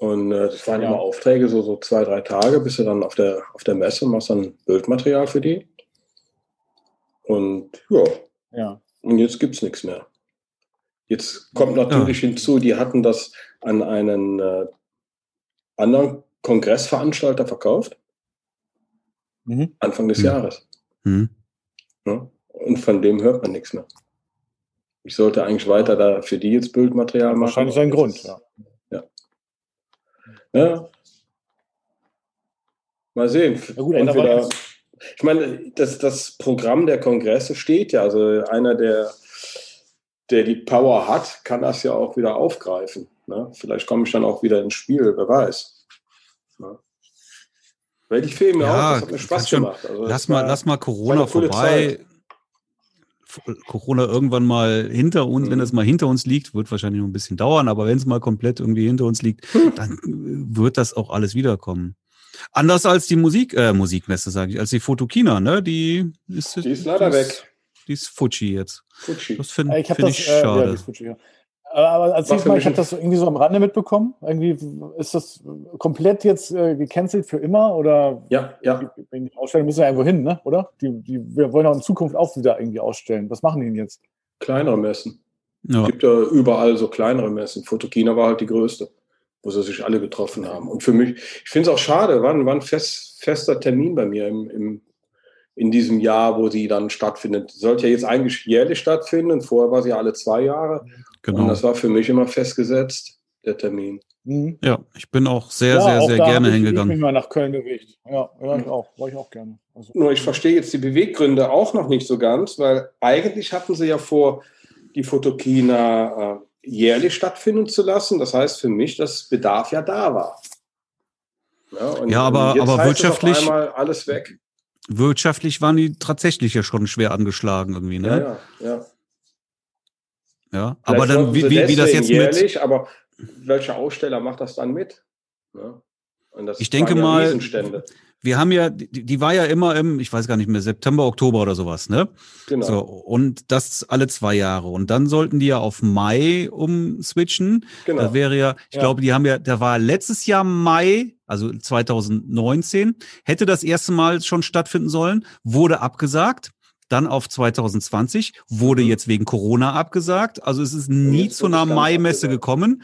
Und äh, das waren ja. immer Aufträge, so, so zwei, drei Tage, bis du dann auf der, auf der Messe machst dann Bildmaterial für die. Und ja. ja. Und jetzt gibt es nichts mehr. Jetzt kommt natürlich ja. hinzu, die hatten das an einen äh, anderen Kongressveranstalter verkauft. Mhm. Anfang des mhm. Jahres. Mhm. Ja, und von dem hört man nichts mehr. Ich sollte eigentlich weiter da für die jetzt Bildmaterial machen. Wahrscheinlich ein Grund, ja. Ja. Mal sehen. Ja, gut, Entweder, ich meine, das, das Programm der Kongresse steht ja. Also einer, der, der die Power hat, kann das ja auch wieder aufgreifen. Ne? Vielleicht komme ich dann auch wieder ins Spiel, wer weiß. Ne? Weil die Filme ja, auch, das hat mir Spaß gemacht. Also lass, mal, lass mal Corona vorbei. Zeit. Corona irgendwann mal hinter uns, mhm. wenn es mal hinter uns liegt, wird wahrscheinlich noch ein bisschen dauern, aber wenn es mal komplett irgendwie hinter uns liegt, hm. dann äh, wird das auch alles wiederkommen. Anders als die Musik, äh, Musikmesse, sage ich, als die Fotokina, ne? Die ist, die ist leider die weg. Die ist Fuji jetzt. Fuji. Das finde find ich äh, schade. Ja, Fuji, ja. Aber erzähl mal, ich habe das irgendwie so am Rande mitbekommen. Irgendwie ist das komplett jetzt äh, gecancelt für immer oder? Ja, ja. Die, die Ausstellung müssen ja irgendwo hin, ne? Oder? Die, die, wir wollen auch in Zukunft auch wieder irgendwie ausstellen. Was machen die denn jetzt? Kleinere Messen. Ja. Es gibt ja überall so kleinere Messen. Fotokina war halt die größte, wo sie sich alle getroffen haben. Und für mich, ich finde es auch schade, war, war ein fest, fester Termin bei mir im, im, in diesem Jahr, wo sie dann stattfindet. Sollte ja jetzt eigentlich jährlich stattfinden. Vorher war sie alle zwei Jahre. Genau. Und das war für mich immer festgesetzt, der Termin. Mhm. Ja, ich bin auch sehr, ja, sehr, auch sehr gerne hingegangen. Ich bin mal nach Köln bewegt. Ja, ja, ich auch. War ich auch gerne. Also. Nur ich verstehe jetzt die Beweggründe auch noch nicht so ganz, weil eigentlich hatten sie ja vor, die Fotokina äh, jährlich stattfinden zu lassen. Das heißt für mich, dass Bedarf ja da war. Ja, ja aber, aber wirtschaftlich. alles weg. Wirtschaftlich waren die tatsächlich ja schon schwer angeschlagen irgendwie, ne? Ja, ja. ja. Ja. aber dann, wie, wie, wie das jetzt jährlich, mit. Aber welcher Aussteller macht das dann mit? Ja. ich denke ja mal, wir haben ja, die, die, war ja immer im, ich weiß gar nicht mehr, September, Oktober oder sowas, ne? Genau. So, und das alle zwei Jahre. Und dann sollten die ja auf Mai umswitchen. Genau. Da wäre ja, ich ja. glaube, die haben ja, da war letztes Jahr Mai, also 2019, hätte das erste Mal schon stattfinden sollen, wurde abgesagt dann auf 2020, wurde mhm. jetzt wegen Corona abgesagt. Also es ist nie zu einer Mai-Messe gekommen.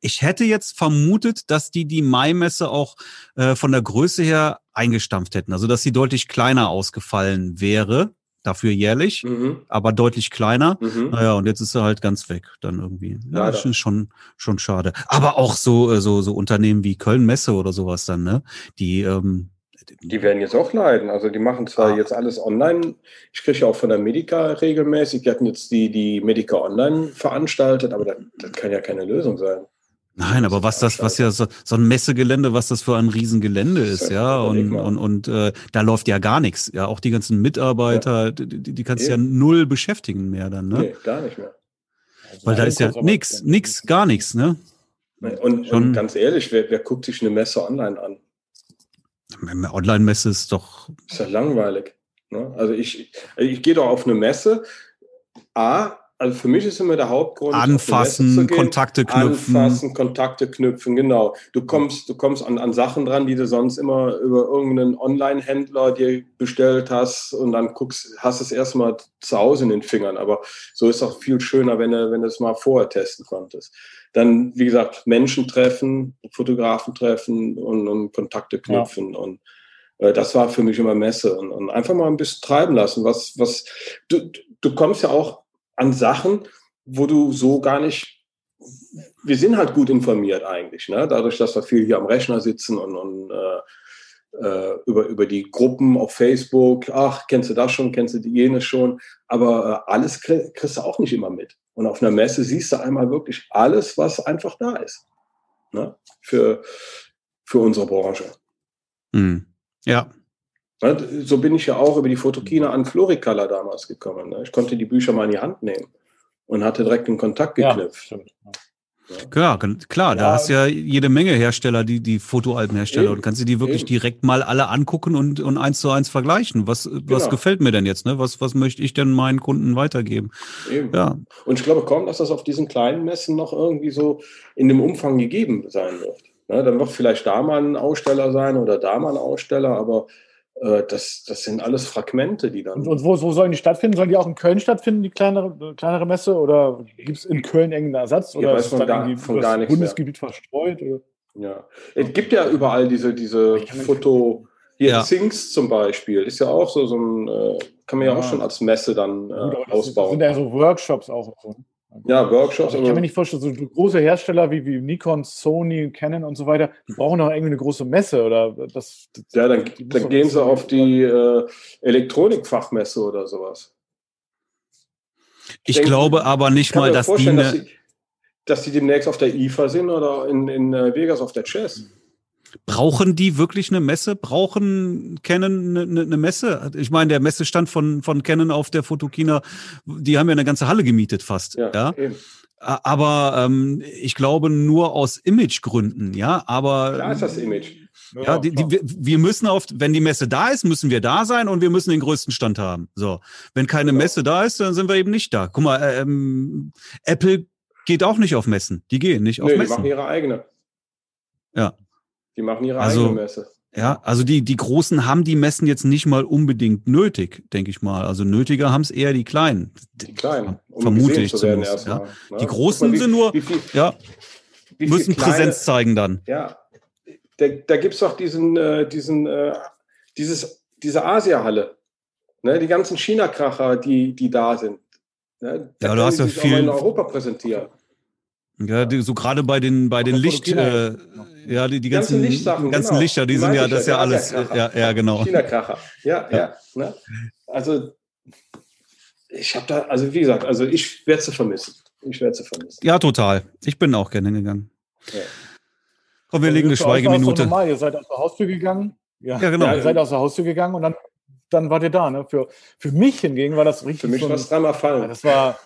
Ich hätte jetzt vermutet, dass die die Mai-Messe auch äh, von der Größe her eingestampft hätten, also dass sie deutlich kleiner ausgefallen wäre, dafür jährlich, mhm. aber deutlich kleiner. Mhm. Naja, und jetzt ist er halt ganz weg dann irgendwie. Ja, das ist schon, schon schade. Aber auch so, äh, so, so Unternehmen wie Köln Messe oder sowas dann, ne? Die, ähm, die werden jetzt auch leiden. Also die machen zwar ah. jetzt alles online. Ich kriege ja auch von der Medica regelmäßig. Die hatten jetzt die, die Medica online veranstaltet, aber das, das kann ja keine Lösung sein. Nein, aber was das, was ja so, so ein Messegelände, was das für ein Riesengelände ist, ja, und, und, und äh, da läuft ja gar nichts. Ja, auch die ganzen Mitarbeiter, ja. die, die kannst du ja null beschäftigen mehr dann, ne? Nee, gar nicht mehr. Also Weil da ist ja nix, nix, gar nichts, ne? Und, und ganz ehrlich, wer, wer guckt sich eine Messe online an? Online-Messe ist doch. Ist ja langweilig. Ne? Also ich, ich gehe doch auf eine Messe. A, also für mich ist immer der Hauptgrund. Anfassen, Kontakte knüpfen. Anfassen, Kontakte knüpfen, genau. Du kommst, du kommst an, an Sachen dran, die du sonst immer über irgendeinen Online-Händler dir bestellt hast und dann guckst, hast es erstmal zu Hause in den Fingern. Aber so ist es auch viel schöner, wenn du, wenn du es mal vorher testen konntest. Dann, wie gesagt, Menschen treffen, Fotografen treffen und, und Kontakte knüpfen ja. und äh, das war für mich immer Messe und, und, einfach mal ein bisschen treiben lassen. Was, was, du, du kommst ja auch an Sachen, wo du so gar nicht, wir sind halt gut informiert eigentlich, ne? dadurch, dass wir viel hier am Rechner sitzen und, und äh, äh, über, über die Gruppen auf Facebook, ach, kennst du das schon, kennst du jenes schon, aber äh, alles krieg, kriegst du auch nicht immer mit. Und auf einer Messe siehst du einmal wirklich alles, was einfach da ist. Ne? Für, für unsere Branche. Mhm. Ja, Ne, so bin ich ja auch über die Fotokina an Floricolor damals gekommen. Ne? Ich konnte die Bücher mal in die Hand nehmen und hatte direkt den Kontakt geknüpft. Ja, ja. Klar, klar, da hast du ja jede Menge Hersteller, die, die Fotoalben herstellen und kannst du die wirklich Eben. direkt mal alle angucken und, und eins zu eins vergleichen. Was, genau. was gefällt mir denn jetzt? Ne? Was, was möchte ich denn meinen Kunden weitergeben? Eben. Ja. Und ich glaube kaum, dass das auf diesen kleinen Messen noch irgendwie so in dem Umfang gegeben sein wird. Ne? Dann wird vielleicht da mal ein Aussteller sein oder da mal ein Aussteller, aber äh, das, das sind alles Fragmente, die dann. Und, und wo, wo, sollen die stattfinden? Sollen die auch in Köln stattfinden, die kleinere, kleinere Messe? Oder gibt es in Köln irgendeinen Ersatz? Oder ja, ist es dann von gar das Bundesgebiet mehr. verstreut? Oder? Ja. Es gibt ja überall diese, diese Foto. Hier ja. Zum Beispiel ist ja auch so, so ein, äh, kann man ja, ja, auch schon als Messe dann äh, Gut, ausbauen. sind ja so Workshops auch. So. Ja, Workshops. ich kann mir nicht vorstellen, so große Hersteller wie, wie Nikon, Sony, Canon und so weiter, die brauchen doch irgendwie eine große Messe oder das. das ja, dann, dann gehen sie auf die äh, Elektronikfachmesse oder sowas. Ich, ich denke, glaube aber nicht mal, dass die, dass die, dass die demnächst auf der IFA sind oder in, in äh, Vegas auf der Chess. Brauchen die wirklich eine Messe? Brauchen Canon eine, eine Messe? Ich meine, der Messestand von, von Canon auf der Fotokina, die haben ja eine ganze Halle gemietet fast. Ja. ja? Aber ähm, ich glaube nur aus Imagegründen, ja. Aber klar ist das Image. Ja, die, die, wir müssen auf, wenn die Messe da ist, müssen wir da sein und wir müssen den größten Stand haben. So, wenn keine genau. Messe da ist, dann sind wir eben nicht da. Guck mal, ähm, Apple geht auch nicht auf Messen. Die gehen nicht auf nee, Messen. Die machen ihre eigene. Ja. Die machen ihre also, eigene Messe. Ja, also die, die Großen haben die Messen jetzt nicht mal unbedingt nötig, denke ich mal. Also nötiger haben es eher die Kleinen. Die Kleinen. Um vermute ich zumindest. Ja. Ne? Die Großen mal, wie, sind nur, wie viel, ja, müssen kleine, Präsenz zeigen dann. Ja, da, da gibt es doch diesen, äh, diesen, äh, dieses, diese Asia-Halle. Ne? Die ganzen China-Kracher, die, die da sind. Ne? Da ja, du hast ja viel in Europa präsentieren. Ja, die, so gerade bei den bei den Licht, äh, ja, die, die ganzen, ganzen, die ganzen genau. Lichter, die, die sind ja, das ist ja alles, ja, ja, genau. China-Kracher. Ja, ja. ja ne? Also ich habe da, also wie gesagt, also ich werde sie vermissen. Ich werde sie vermissen. Ja, total. Ich bin auch gerne hingegangen. Ja. Komm, wir legen eine Schweigeminute. Normal. Ihr seid aus der Haustür gegangen. Ja, ja genau. Ja, ihr seid aus der Haustür gegangen und dann, dann wart ihr da. Ne? Für, für mich hingegen war das richtig. Für mich so war es dreimal fallen. Das war,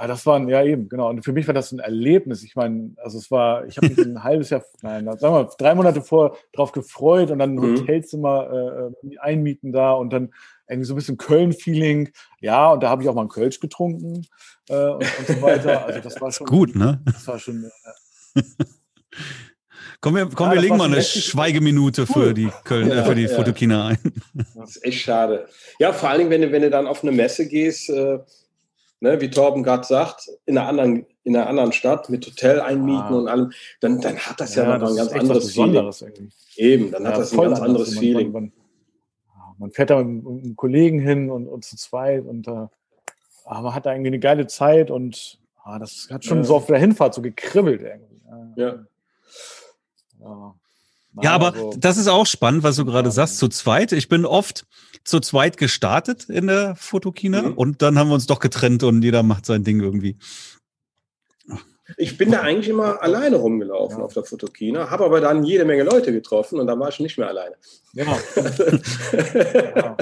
ja, das war ein, ja eben, genau. Und für mich war das ein Erlebnis. Ich meine, also es war, ich habe mich ein halbes Jahr, nein, sagen wir mal, drei Monate vor drauf gefreut und dann ein mhm. Hotelzimmer äh, einmieten da und dann irgendwie so ein bisschen Köln-Feeling. Ja, und da habe ich auch mal einen Kölsch getrunken äh, und, und, so weiter. Also das war schon gut, ne? Das war schon. Äh, Komm, wir, komm, ja, wir legen mal eine Schweigeminute für die Köln, ja, äh, für die ja. Fotokina ein. Das ist echt schade. Ja, vor allen Dingen, wenn du, wenn du dann auf eine Messe gehst, äh, ne, wie Torben gerade sagt, in einer anderen, in einer anderen Stadt mit Hotel einmieten ah. und allem, dann, dann hat das ja, ja noch ein ganz anderes Feeling. Eben, dann hat das ein ganz anderes man, Feeling. Man, man, fährt da mit einem Kollegen hin und, und zu zweit und äh, man hat da irgendwie eine geile Zeit und ah, das hat schon so auf der Hinfahrt so gekribbelt irgendwie. Ja. Ja. Ja, aber also, das ist auch spannend, was du gerade sagst, zu zweit. Ich bin oft zu zweit gestartet in der Fotokina mhm. und dann haben wir uns doch getrennt und jeder macht sein Ding irgendwie. Ich bin da eigentlich immer alleine rumgelaufen ja. auf der Fotokina, habe aber dann jede Menge Leute getroffen und dann war ich nicht mehr alleine. Ja. ja.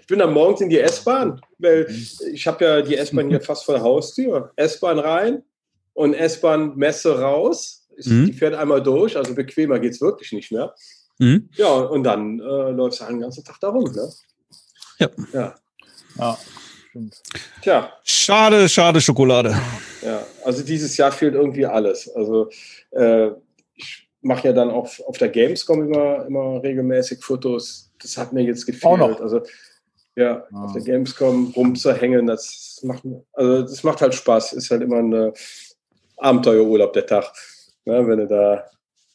Ich bin dann morgens in die S-Bahn, weil mhm. ich habe ja die S-Bahn hier fast vor der Haustür. S-Bahn rein und S-Bahn-Messe raus mhm. Die fährt einmal durch, also bequemer geht es wirklich nicht mehr. Mhm. Ja, und dann äh, läuft es den ganzen Tag da rum. Ne? Ja. Ja. ja. Tja. Schade, schade Schokolade. Ja, also dieses Jahr fehlt irgendwie alles. Also äh, ich mache ja dann auch auf der Gamescom immer, immer regelmäßig Fotos. Das hat mir jetzt gefehlt. Auch noch. Also ja, ah. auf der Gamescom rumzuhängen, das macht, also das macht halt Spaß. Ist halt immer ein Abenteuerurlaub der Tag. Ne, wenn du da,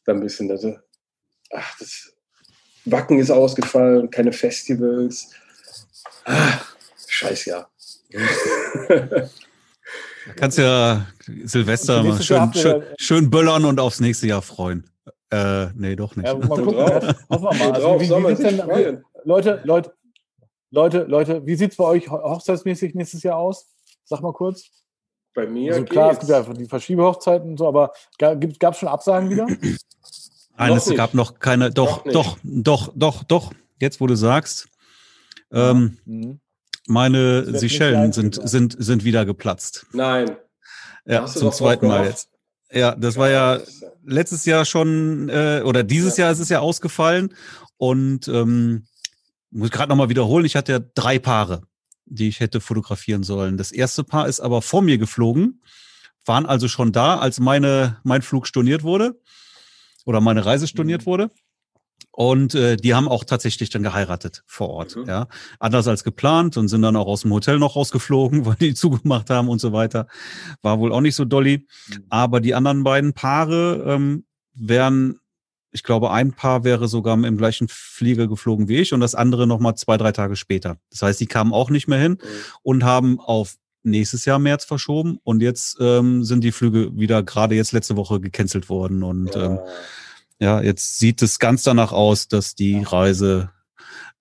da ein bisschen, also, ach, das Wacken ist ausgefallen, keine Festivals. Ah, scheiß Jahr. kannst ja Silvester mal schön, schön, schön böllern und aufs nächste Jahr freuen. Äh, nee, doch nicht. Ja, mal gucken. Hoffen wir mal. Also, wie, wie denn, Leute, Leute, Leute, Leute, wie sieht es bei euch hochzeitsmäßig nächstes Jahr aus? Sag mal kurz. Bei mir. Also klar, geht's. es gibt ja die Verschiebehochzeiten und so, aber gab es schon Absagen wieder? Nein, es gab noch keine. Doch, doch, doch, doch, doch. Jetzt, wo du sagst, ähm, mhm. meine Seychellen sind, sind, sind wieder geplatzt. Nein. Ja, zum zweiten Mal jetzt. Ja, das war ja letztes Jahr schon, äh, oder dieses ja. Jahr ist es ja ausgefallen. Und ähm, muss gerade nochmal wiederholen, ich hatte ja drei Paare die ich hätte fotografieren sollen. Das erste Paar ist aber vor mir geflogen, waren also schon da, als meine, mein Flug storniert wurde oder meine Reise storniert mhm. wurde. Und äh, die haben auch tatsächlich dann geheiratet vor Ort, mhm. ja. Anders als geplant und sind dann auch aus dem Hotel noch rausgeflogen, weil die zugemacht haben und so weiter. War wohl auch nicht so dolly. Mhm. Aber die anderen beiden Paare ähm, wären ich glaube, ein Paar wäre sogar im gleichen Flieger geflogen wie ich und das andere nochmal zwei, drei Tage später. Das heißt, die kamen auch nicht mehr hin mhm. und haben auf nächstes Jahr März verschoben und jetzt ähm, sind die Flüge wieder gerade jetzt letzte Woche gecancelt worden und ja. Ähm, ja, jetzt sieht es ganz danach aus, dass die Reise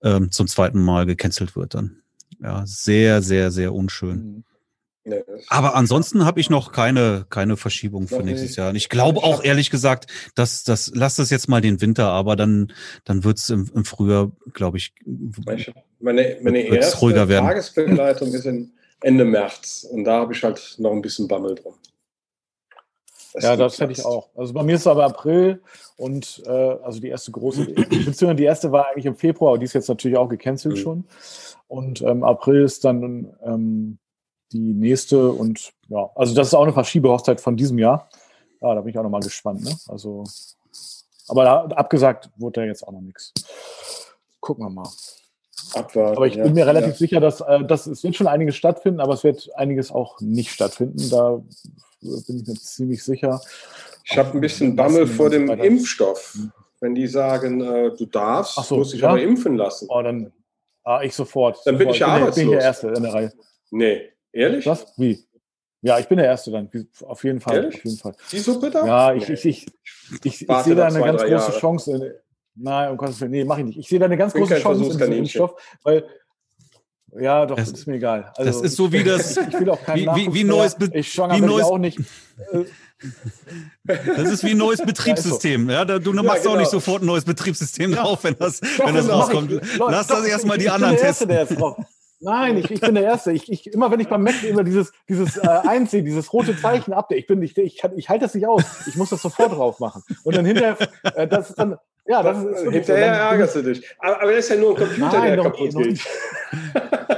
ähm, zum zweiten Mal gecancelt wird dann. Ja, sehr, sehr, sehr unschön. Mhm. Nee, Aber ansonsten habe ich noch keine, keine Verschiebung für nächstes nicht. Jahr. Und ich glaube auch ehrlich gesagt, dass das, lass das jetzt mal den Winter, aber dann, dann wird es im, im Frühjahr, glaube ich, meine, meine erste ruhiger werden. Tagesbegleitung ist in Ende März und da habe ich halt noch ein bisschen Bammel drum. Das ja, das hätte ich auch. Also bei mir ist es aber April und äh, also die erste große, beziehungsweise die erste war eigentlich im Februar, die ist jetzt natürlich auch gecancelt mhm. schon. Und ähm, April ist dann ähm, die nächste und ja, also das ist auch eine Verschiebehochzeit von diesem Jahr. Ja, da bin ich auch nochmal gespannt. Ne? Also, aber da, abgesagt wurde da jetzt auch noch nichts. Gucken wir mal. Abwarten, aber ich ja, bin mir relativ ja. sicher, dass, äh, dass es wird schon einiges stattfinden, aber es wird einiges auch nicht stattfinden. Da bin ich mir ziemlich sicher. Ich habe ein bisschen Bammel vor dem Impfstoff. Wenn die sagen, äh, du darfst, so, musst dich ja? aber impfen lassen. Oh, dann ah, ich sofort. Dann bin sofort. ich ja arbeitslos. Bin ich der Erste in der Reihe. Nee, ehrlich? Was? Wie? Ja, ich bin der Erste dann. Auf jeden Fall. Ehrlich? Auf jeden Fall. Die Suppe da? Ja, ich, ich, ich, ich, ich sehe da eine zwei, ganz große Jahre. Chance. In, nein, um Gottes Willen, nee, mach ich nicht. Ich sehe da eine ganz große Chance in diesem Impfstoff, weil ja, doch, das, ist mir egal. Also, das ist so wie das. Ich will auch keinen wie, wie, wie neues, Be ich wie neues auch nicht. Das ist wie ein neues Betriebssystem. Ja, du machst ja, genau. auch nicht sofort ein neues Betriebssystem ja. drauf, wenn das, doch, wenn das rauskommt. Ich, Lass doch, das erstmal die anderen testen. Nein, ich, ich bin der Erste. Ich, ich, immer wenn ich beim Mac immer dieses, dieses äh, einsehe, dieses rote Zeichen update, ich bin ich, ich, kann, ich halte das nicht aus. Ich muss das sofort drauf machen. Und dann hinterher, äh, das ist dann, ja, das, ist hinterher ärgerst du dich. Aber, aber das ist ja nur ein Computer, Nein, der kaputt geht.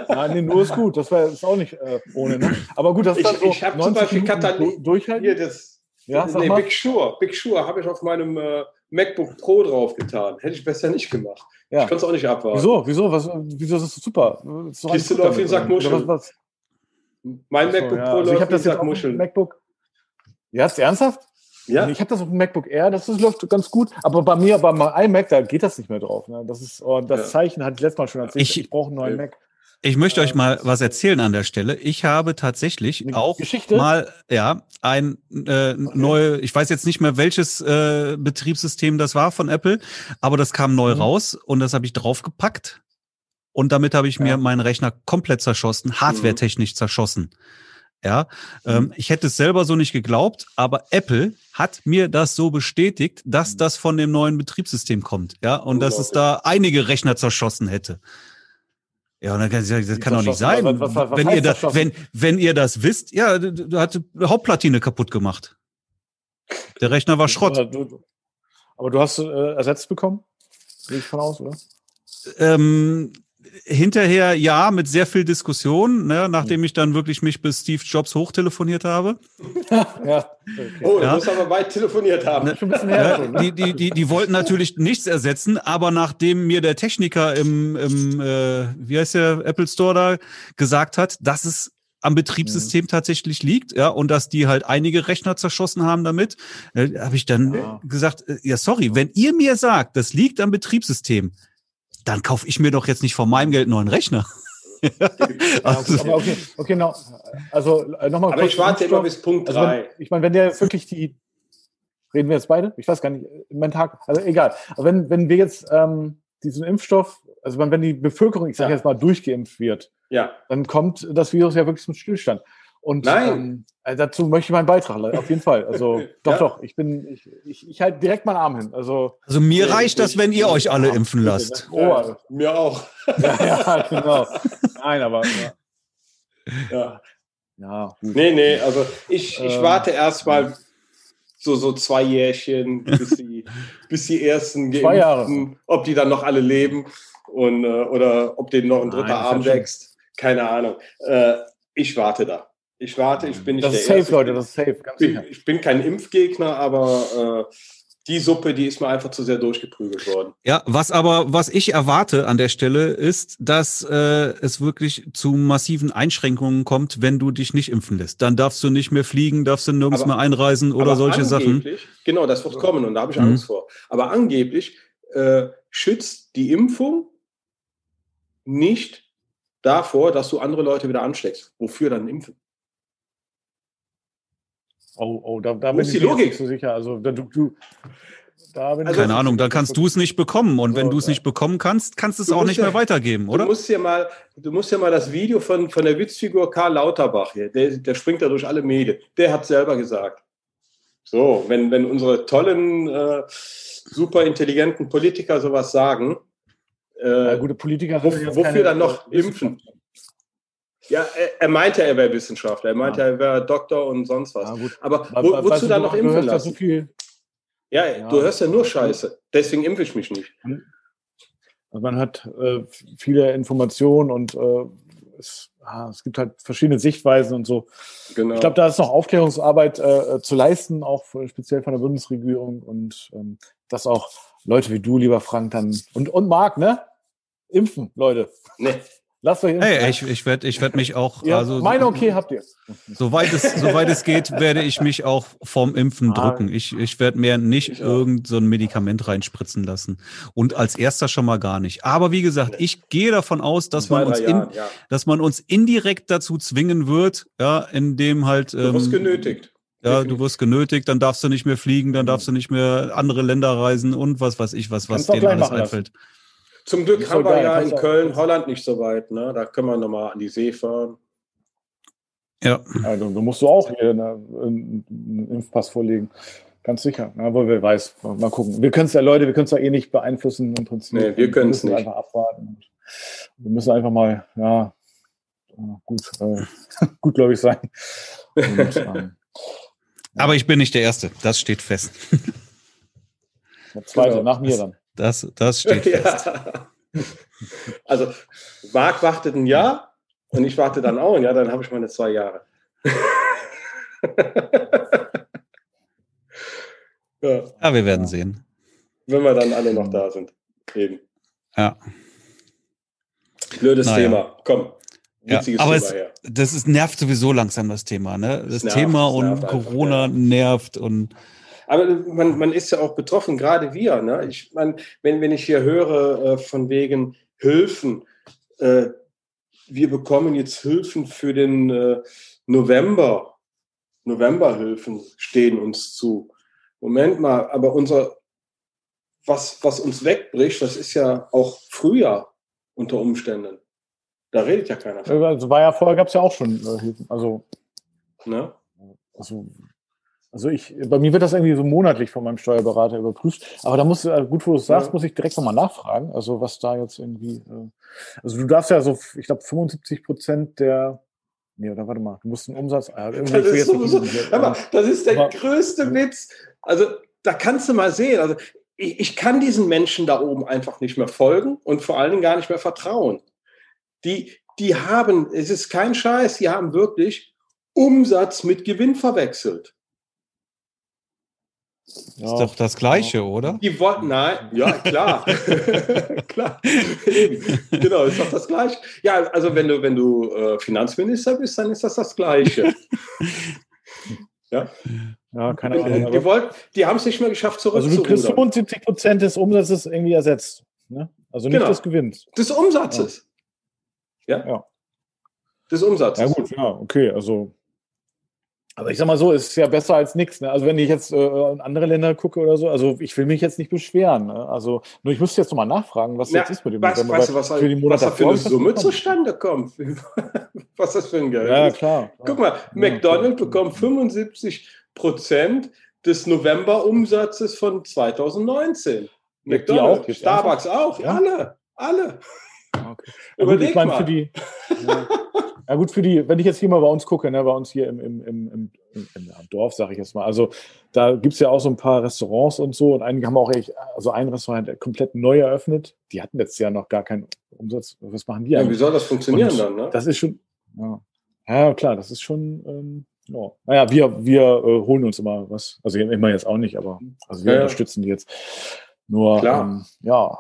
Nein, nee, nur ist gut. Das war ist auch nicht äh, ohne. Ne? Aber gut, das ist ich, so. Ich habe zum Beispiel Katalin durchhalten. Hier das, ja, nee, Big Sure. Big Sure habe ich auf meinem äh, MacBook Pro draufgetan. Hätte ich besser nicht gemacht. Ja. Ich konnte es auch nicht abwarten. Wieso? Wieso? Was, wieso ist das super? Kiste läuft wie ein Sack Muscheln. Was, was? Mein Achso, MacBook ja. Pro also läuft wie ein Sack Muscheln. MacBook. Ja, ist ernsthaft? Ja. Ich habe das auf dem MacBook Air, das, das, läuft ganz gut. Aber bei mir, bei meinem iMac, da geht das nicht mehr drauf. Ne? Das ist, oh, das ja. Zeichen hatte ich letztes Mal schon erzählt. Ich, ich brauche einen neuen Mac. Ich möchte euch mal was erzählen an der Stelle. Ich habe tatsächlich auch Geschichte? mal ja ein äh, okay. neue, ich weiß jetzt nicht mehr welches äh, Betriebssystem das war von Apple, aber das kam neu mhm. raus und das habe ich draufgepackt und damit habe ich ja. mir meinen Rechner komplett zerschossen, hardwaretechnisch mhm. zerschossen. Ja, ähm, mhm. ich hätte es selber so nicht geglaubt, aber Apple hat mir das so bestätigt, dass mhm. das von dem neuen Betriebssystem kommt. Ja, und dass es da einige Rechner zerschossen hätte. Ja, und dann kann ich sagen, das kann doch nicht sein. Was, was, was wenn ihr das, wenn, wenn ihr das wisst, ja, du hat die Hauptplatine kaputt gemacht. Der Rechner war Schrott. Aber du, aber du hast äh, ersetzt bekommen? Gehe ich von aus, oder? Ähm, hinterher ja, mit sehr viel Diskussion, ne, nachdem ich dann wirklich mich bis Steve Jobs hochtelefoniert habe. ja. Okay. Oh, du ja. musst aber weit telefoniert haben. Ne, ja, die, die, die, die wollten natürlich nichts ersetzen, aber nachdem mir der Techniker im, im äh, wie heißt der Apple Store da gesagt hat, dass es am Betriebssystem mhm. tatsächlich liegt, ja, und dass die halt einige Rechner zerschossen haben damit, äh, habe ich dann ja. gesagt, äh, ja, sorry, wenn ihr mir sagt, das liegt am Betriebssystem, dann kaufe ich mir doch jetzt nicht von meinem Geld einen neuen Rechner. also, aber okay, okay, no, also äh, nochmal kurz. Aber ich warte immer bis Punkt 3. Also ich meine, wenn der wirklich die, reden wir jetzt beide? Ich weiß gar nicht, mein Tag, also egal. Aber wenn, wenn wir jetzt ähm, diesen Impfstoff, also wenn die Bevölkerung, ich sage ja. jetzt mal, durchgeimpft wird, ja. dann kommt das Virus ja wirklich zum Stillstand. Und ähm, äh, dazu möchte ich meinen Beitrag, auf jeden Fall. Also doch, ja. doch, ich bin, ich, ich, ich halte direkt meinen Arm hin. Also, also mir reicht das, wenn ihr euch alle impfen lasst. Oh, ja, mir auch. Ja, ja, genau. Nein, aber ja. Ja. ja gut. Nee, nee, also ich, ich ähm, warte erstmal so, so zwei Jährchen, bis die, bis die ersten zwei Jahre. ob die dann noch alle leben und, äh, oder ob denen noch ein dritter Nein, Arm wächst. Keine Ahnung. Äh, ich warte da. Ich warte, ich bin nicht das der ist safe, Erste. Leute, das ist safe, ganz bin, sicher. Ich bin kein Impfgegner, aber äh, die Suppe, die ist mir einfach zu sehr durchgeprügelt worden. Ja, was aber, was ich erwarte an der Stelle, ist, dass äh, es wirklich zu massiven Einschränkungen kommt, wenn du dich nicht impfen lässt. Dann darfst du nicht mehr fliegen, darfst du nirgends aber, mehr einreisen oder solche Sachen. Genau, das wird kommen und da habe ich mhm. Angst vor. Aber angeblich äh, schützt die Impfung nicht davor, dass du andere Leute wieder ansteckst. Wofür dann impfen? Oh, oh, da, da bin ich mir nicht so sicher. Also, da, du, du, da bin also, Keine Ahnung, dann kannst du es nicht bekommen. Und wenn du es nicht bekommen kannst, kannst du es auch nicht ja, mehr weitergeben, oder? Du musst ja mal, du musst ja mal das Video von, von der Witzfigur Karl Lauterbach hier, der, der springt da durch alle Medien. Der hat selber gesagt. So, wenn, wenn unsere tollen, äh, super intelligenten Politiker sowas sagen, äh, ja, gute Politiker wo, wofür dann noch impfen? Ja, er, er meinte, er wäre Wissenschaftler. Er meinte, ja. er wäre Doktor und sonst was. Ja, Aber wo, wozu dann noch impfen lassen? So ja, ja, du hörst ja nur Scheiße. Deswegen impfe ich mich nicht. Also man hat äh, viele Informationen und äh, es ah, es gibt halt verschiedene Sichtweisen und so. Genau. Ich glaube, da ist noch Aufklärungsarbeit äh, zu leisten, auch speziell von der Bundesregierung und ähm, dass auch Leute wie du, lieber Frank, dann und, und Marc, ne? Impfen, Leute. Nee. Lasst euch hey, ich, ich werde ich werd mich auch. Ja, also, meine okay habt ihr. Soweit es, soweit es geht, werde ich mich auch vom Impfen ah, drücken. Ich, ich werde mir nicht irgend so ein Medikament reinspritzen lassen. Und als erster schon mal gar nicht. Aber wie gesagt, ich gehe davon aus, dass man uns, in, ja. dass man uns indirekt dazu zwingen wird, ja, indem halt. Ähm, du wirst ähm, genötigt. Ja, du wirst genötigt, dann darfst du nicht mehr fliegen, dann darfst du nicht mehr andere Länder reisen und was weiß ich, was, was denen alles einfällt. Lassen. Zum Glück haben wir ja in Köln, Holland nicht so weit. Ne? Da können wir nochmal an die See fahren. Ja. Also, du musst du auch hier einen Impfpass vorlegen. Ganz sicher. Na, wo wer weiß. Mal gucken. Wir können es ja, Leute, wir können es ja eh nicht beeinflussen im Prinzip. Nee, wir können es nicht. einfach abwarten. Wir müssen einfach mal, ja, gut, äh, gut glaube ich, sein. Und, ähm, Aber ich bin nicht der Erste, das steht fest. Der zweite, genau. nach mir dann. Das, das steht fest. Ja. Also, Marc wartet ein Jahr und ich warte dann auch ein Jahr, dann habe ich meine zwei Jahre. ja. ja, wir werden sehen. Wenn wir dann alle noch da sind. Eben. Ja. Blödes naja. Thema. Komm. Ja, aber es, das ist, nervt sowieso langsam das Thema. Ne? Das nervt, Thema und Corona einfach, nervt und aber man, man ist ja auch betroffen, gerade wir. Ne? Ich meine, wenn, wenn ich hier höre äh, von wegen Hilfen, äh, wir bekommen jetzt Hilfen für den äh, November. Novemberhilfen stehen uns zu. Moment mal, aber unser, was, was uns wegbricht, das ist ja auch Frühjahr unter Umständen. Da redet ja keiner von. Also war ja vorher gab es ja auch schon äh, Hilfen. Also, ne? also also ich, bei mir wird das irgendwie so monatlich von meinem Steuerberater überprüft. Aber da muss, äh, gut, wo du es sagst, muss ich direkt nochmal nachfragen. Also was da jetzt irgendwie, äh, also du darfst ja so, ich glaube 75 Prozent der, nee, oder warte mal, du musst einen Umsatz, äh, das, ist sowieso, aber das ist der aber, größte Witz. Also da kannst du mal sehen, also ich, ich kann diesen Menschen da oben einfach nicht mehr folgen und vor allen Dingen gar nicht mehr vertrauen. Die, die haben, es ist kein Scheiß, die haben wirklich Umsatz mit Gewinn verwechselt. Ja. Ist doch das Gleiche, oder? Die wollten, nein, ja, klar. klar. genau, ist doch das Gleiche. Ja, also wenn du, wenn du äh, Finanzminister bist, dann ist das das Gleiche. ja. Ja, keine Ahnung. Die, wollten, die haben es nicht mehr geschafft, zurückzurudern. Also du kriegst 75 Prozent des Umsatzes irgendwie ersetzt. Ne? Also nicht genau. des Gewinns. Des Umsatzes. Ja. ja. ja. Des Umsatzes. Ja gut, ja, okay. Also aber ich sag mal so, es ist ja besser als nichts. Ne? Also wenn ich jetzt äh, in andere Länder gucke oder so, also ich will mich jetzt nicht beschweren. Ne? Also nur ich müsste jetzt nochmal nachfragen, was ja, jetzt ist mit dem weißt, November. Weißt du, was, für die was da für eine Summe zustande kommt? was das für ein Geld Ja, klar. Guck mal, ja, McDonald's klar. bekommt 75 Prozent des November-Umsatzes von 2019. McDonald's, auch, Starbucks auch, ja? alle, alle. Okay. Überleg gut, ich mal. Für die, ja. Ja gut, für die, wenn ich jetzt hier mal bei uns gucke, ne, bei uns hier im, im, im, im, im Dorf, sage ich jetzt mal, also da gibt es ja auch so ein paar Restaurants und so und einige haben auch echt, also ein Restaurant komplett neu eröffnet. Die hatten jetzt ja noch gar keinen Umsatz. Was machen die ja, eigentlich? Wie soll das funktionieren und dann? Ne? Das ist schon, ja. ja klar, das ist schon, ähm, ja. Naja, wir, wir äh, holen uns immer was. Also immer jetzt auch nicht, aber also wir ja, unterstützen die jetzt. Nur, ähm, ja.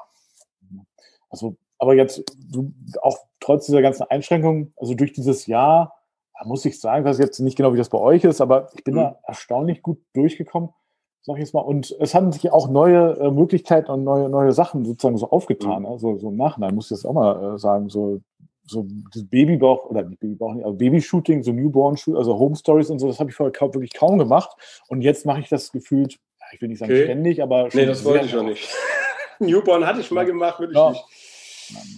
Also aber jetzt du, auch trotz dieser ganzen Einschränkungen, also durch dieses Jahr, da muss ich sagen, dass jetzt nicht genau wie das bei euch ist, aber ich bin mhm. da erstaunlich gut durchgekommen, sag ich jetzt mal. Und es haben sich auch neue äh, Möglichkeiten und neue, neue Sachen sozusagen so aufgetan. Mhm. Also so im Nachhinein muss ich das auch mal äh, sagen, so so das Babybauch oder nicht Babybauch nicht, aber Babyshooting, so Newborn Shooting, also Home Stories und so, das habe ich vorher kaum, wirklich kaum gemacht. Und jetzt mache ich das gefühlt, ich will nicht sagen okay. ständig, aber schon. Nee, das wollte ich auch nicht. Newborn hatte ich mal gemacht, würde ich ja. nicht.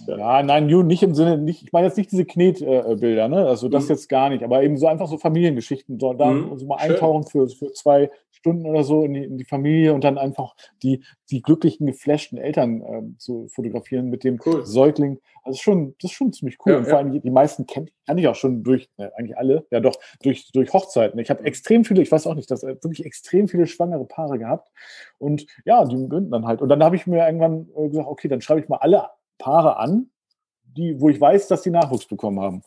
Ja, nein, nicht im Sinne, nicht, ich meine jetzt nicht diese Knetbilder, ne? Also das mhm. jetzt gar nicht, aber eben so einfach so Familiengeschichten, so, da mhm. so mal eintauchen für, für zwei Stunden oder so in die, in die, Familie und dann einfach die, die glücklichen, geflashten Eltern äh, zu fotografieren mit dem cool. Säugling. Also schon, das ist schon ziemlich cool. Ja, und vor allem die, die meisten kennt kann ich auch schon durch, äh, eigentlich alle, ja doch, durch, durch Hochzeiten. Ich habe extrem viele, ich weiß auch nicht, dass äh, wirklich extrem viele schwangere Paare gehabt. Und ja, die gründen dann halt. Und dann habe ich mir irgendwann äh, gesagt, okay, dann schreibe ich mal alle Paare an, die, wo ich weiß, dass die Nachwuchs bekommen haben.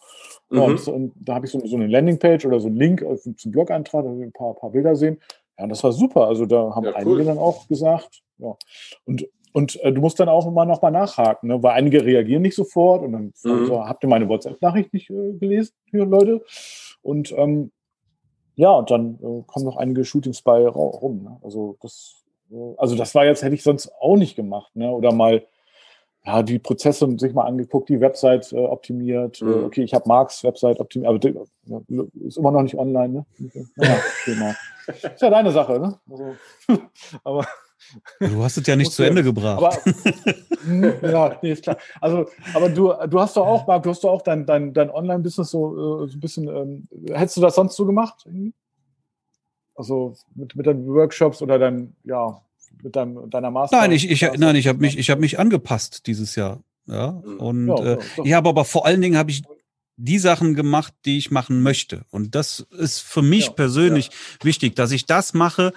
Mhm. Und, und, da habe ich so, so, eine Landingpage oder so einen Link zum Blog-Eintrag, da ein paar, paar Bilder sehen. Ja, das war super. Also da haben ja, einige cool. dann auch gesagt, ja. Und, und äh, du musst dann auch immer noch mal nachhaken, ne? weil einige reagieren nicht sofort und dann mhm. so, habt ihr meine WhatsApp-Nachricht nicht äh, gelesen, hier Leute. Und ähm, ja, und dann äh, kommen noch einige Shootings bei rum. Ne? Also das, äh, also das war jetzt hätte ich sonst auch nicht gemacht, ne? Oder mal ja, die Prozesse sich mal angeguckt, die Website äh, optimiert. Äh, mhm. okay, ich habe Marks Website optimiert, aber ja, ist immer noch nicht online, ne? Ja, genau. ist ja deine Sache, ne? Also, aber Du hast es ja nicht zu Ende gebracht. Aber, ja, nee, ist klar. Also, aber du, du hast doch auch, Marc, du hast doch auch dein, dein, dein Online-Business so, äh, so ein bisschen, ähm, hättest du das sonst so gemacht? Also mit, mit deinen Workshops oder dein, ja, mit deinem, deiner Master? Nein, ich, ich, nein, ich habe mich, ich hab mich angepasst dieses Jahr. Ja, mhm. und ja, äh, ich habe aber vor allen Dingen habe ich die Sachen gemacht, die ich machen möchte. Und das ist für mich ja, persönlich ja. wichtig, dass ich das mache,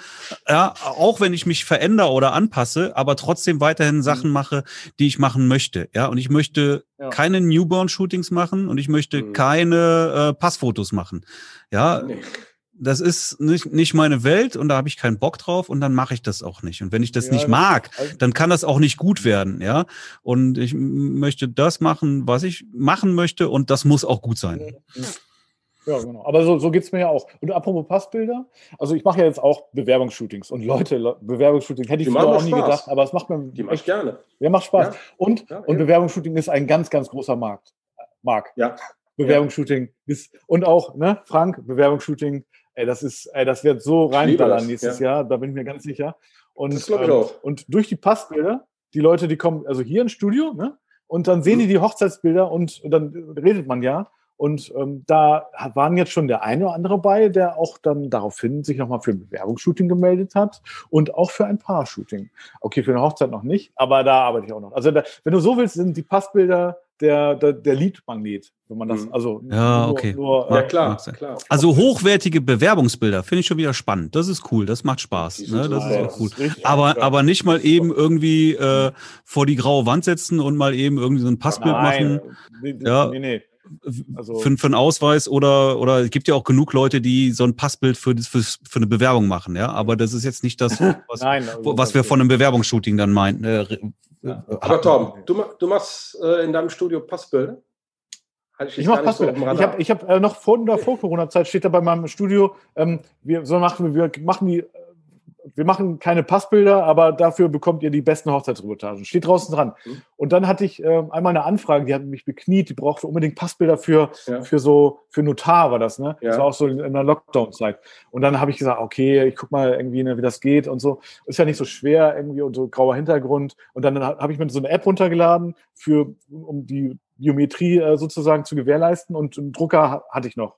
ja, auch wenn ich mich verändere oder anpasse, aber trotzdem weiterhin mhm. Sachen mache, die ich machen möchte. Ja, und ich möchte ja. keine Newborn-Shootings machen und ich möchte mhm. keine äh, Passfotos machen. Ja. Nee das ist nicht, nicht meine Welt und da habe ich keinen Bock drauf und dann mache ich das auch nicht. Und wenn ich das ja, nicht mag, also dann kann das auch nicht gut werden, ja. Und ich möchte das machen, was ich machen möchte und das muss auch gut sein. Ja, genau. Aber so, so geht es mir ja auch. Und apropos Passbilder, also ich mache ja jetzt auch Bewerbungsshootings und Leute, Bewerbungsshootings hätte ich früher auch nie Spaß. gedacht, aber es macht mir. Die mache ich gerne. Ja, macht Spaß. Ja. Und, ja, und Bewerbungsshooting ist ein ganz, ganz großer Markt. Markt. Ja. Bewerbungsshooting ist und auch, ne, Frank, Bewerbungsshooting Ey, das ist, ey, das wird so reinballern nächstes ja. Jahr, da bin ich mir ganz sicher. Und, das glaube ich ähm, auch. Und durch die Passbilder, die Leute, die kommen, also hier ins Studio, ne? Und dann sehen die mhm. die Hochzeitsbilder und dann redet man ja. Und ähm, da waren jetzt schon der eine oder andere bei, der auch dann daraufhin sich nochmal für ein Bewerbungsshooting gemeldet hat und auch für ein Paar-Shooting. Okay, für eine Hochzeit noch nicht, aber da arbeite ich auch noch. Also da, wenn du so willst, sind die Passbilder der, der, der Lead-Magnet, wenn man das, mhm. also ja, okay. Nur, ja, klar, klar. Also hochwertige Bewerbungsbilder finde ich schon wieder spannend. Das ist cool, das macht Spaß. Ne? Das ist auch cool. aber, aber nicht mal eben irgendwie äh, vor die graue Wand setzen und mal eben irgendwie so ein Passbild Nein. machen. Nee, ja. nee, nee. Also, für, für einen Ausweis oder oder es gibt ja auch genug Leute, die so ein Passbild für, für, für eine Bewerbung machen, ja. Aber das ist jetzt nicht das, was, Nein, also, was wir von einem Bewerbungsshooting dann meinen. Äh, ja. Aber Tom, du, du machst äh, in deinem Studio Passbilder? Ich, ich mache Passbilder. So ich habe ich hab, äh, noch vor vor Corona-Zeit steht da bei meinem Studio, ähm, wir, so machen, wir machen die wir machen keine Passbilder, aber dafür bekommt ihr die besten Hochzeitsreportagen. Steht draußen dran. Mhm. Und dann hatte ich äh, einmal eine Anfrage, die hat mich bekniet, die brauchte unbedingt Passbilder für, ja. für so, für Notar war das, ne? Ja. Das war auch so in, der Lockdown-Zeit. Und dann habe ich gesagt, okay, ich guck mal irgendwie, ne, wie das geht und so. Ist ja nicht so schwer irgendwie und so grauer Hintergrund. Und dann habe ich mir so eine App runtergeladen für, um die Biometrie äh, sozusagen zu gewährleisten und einen Drucker hatte ich noch.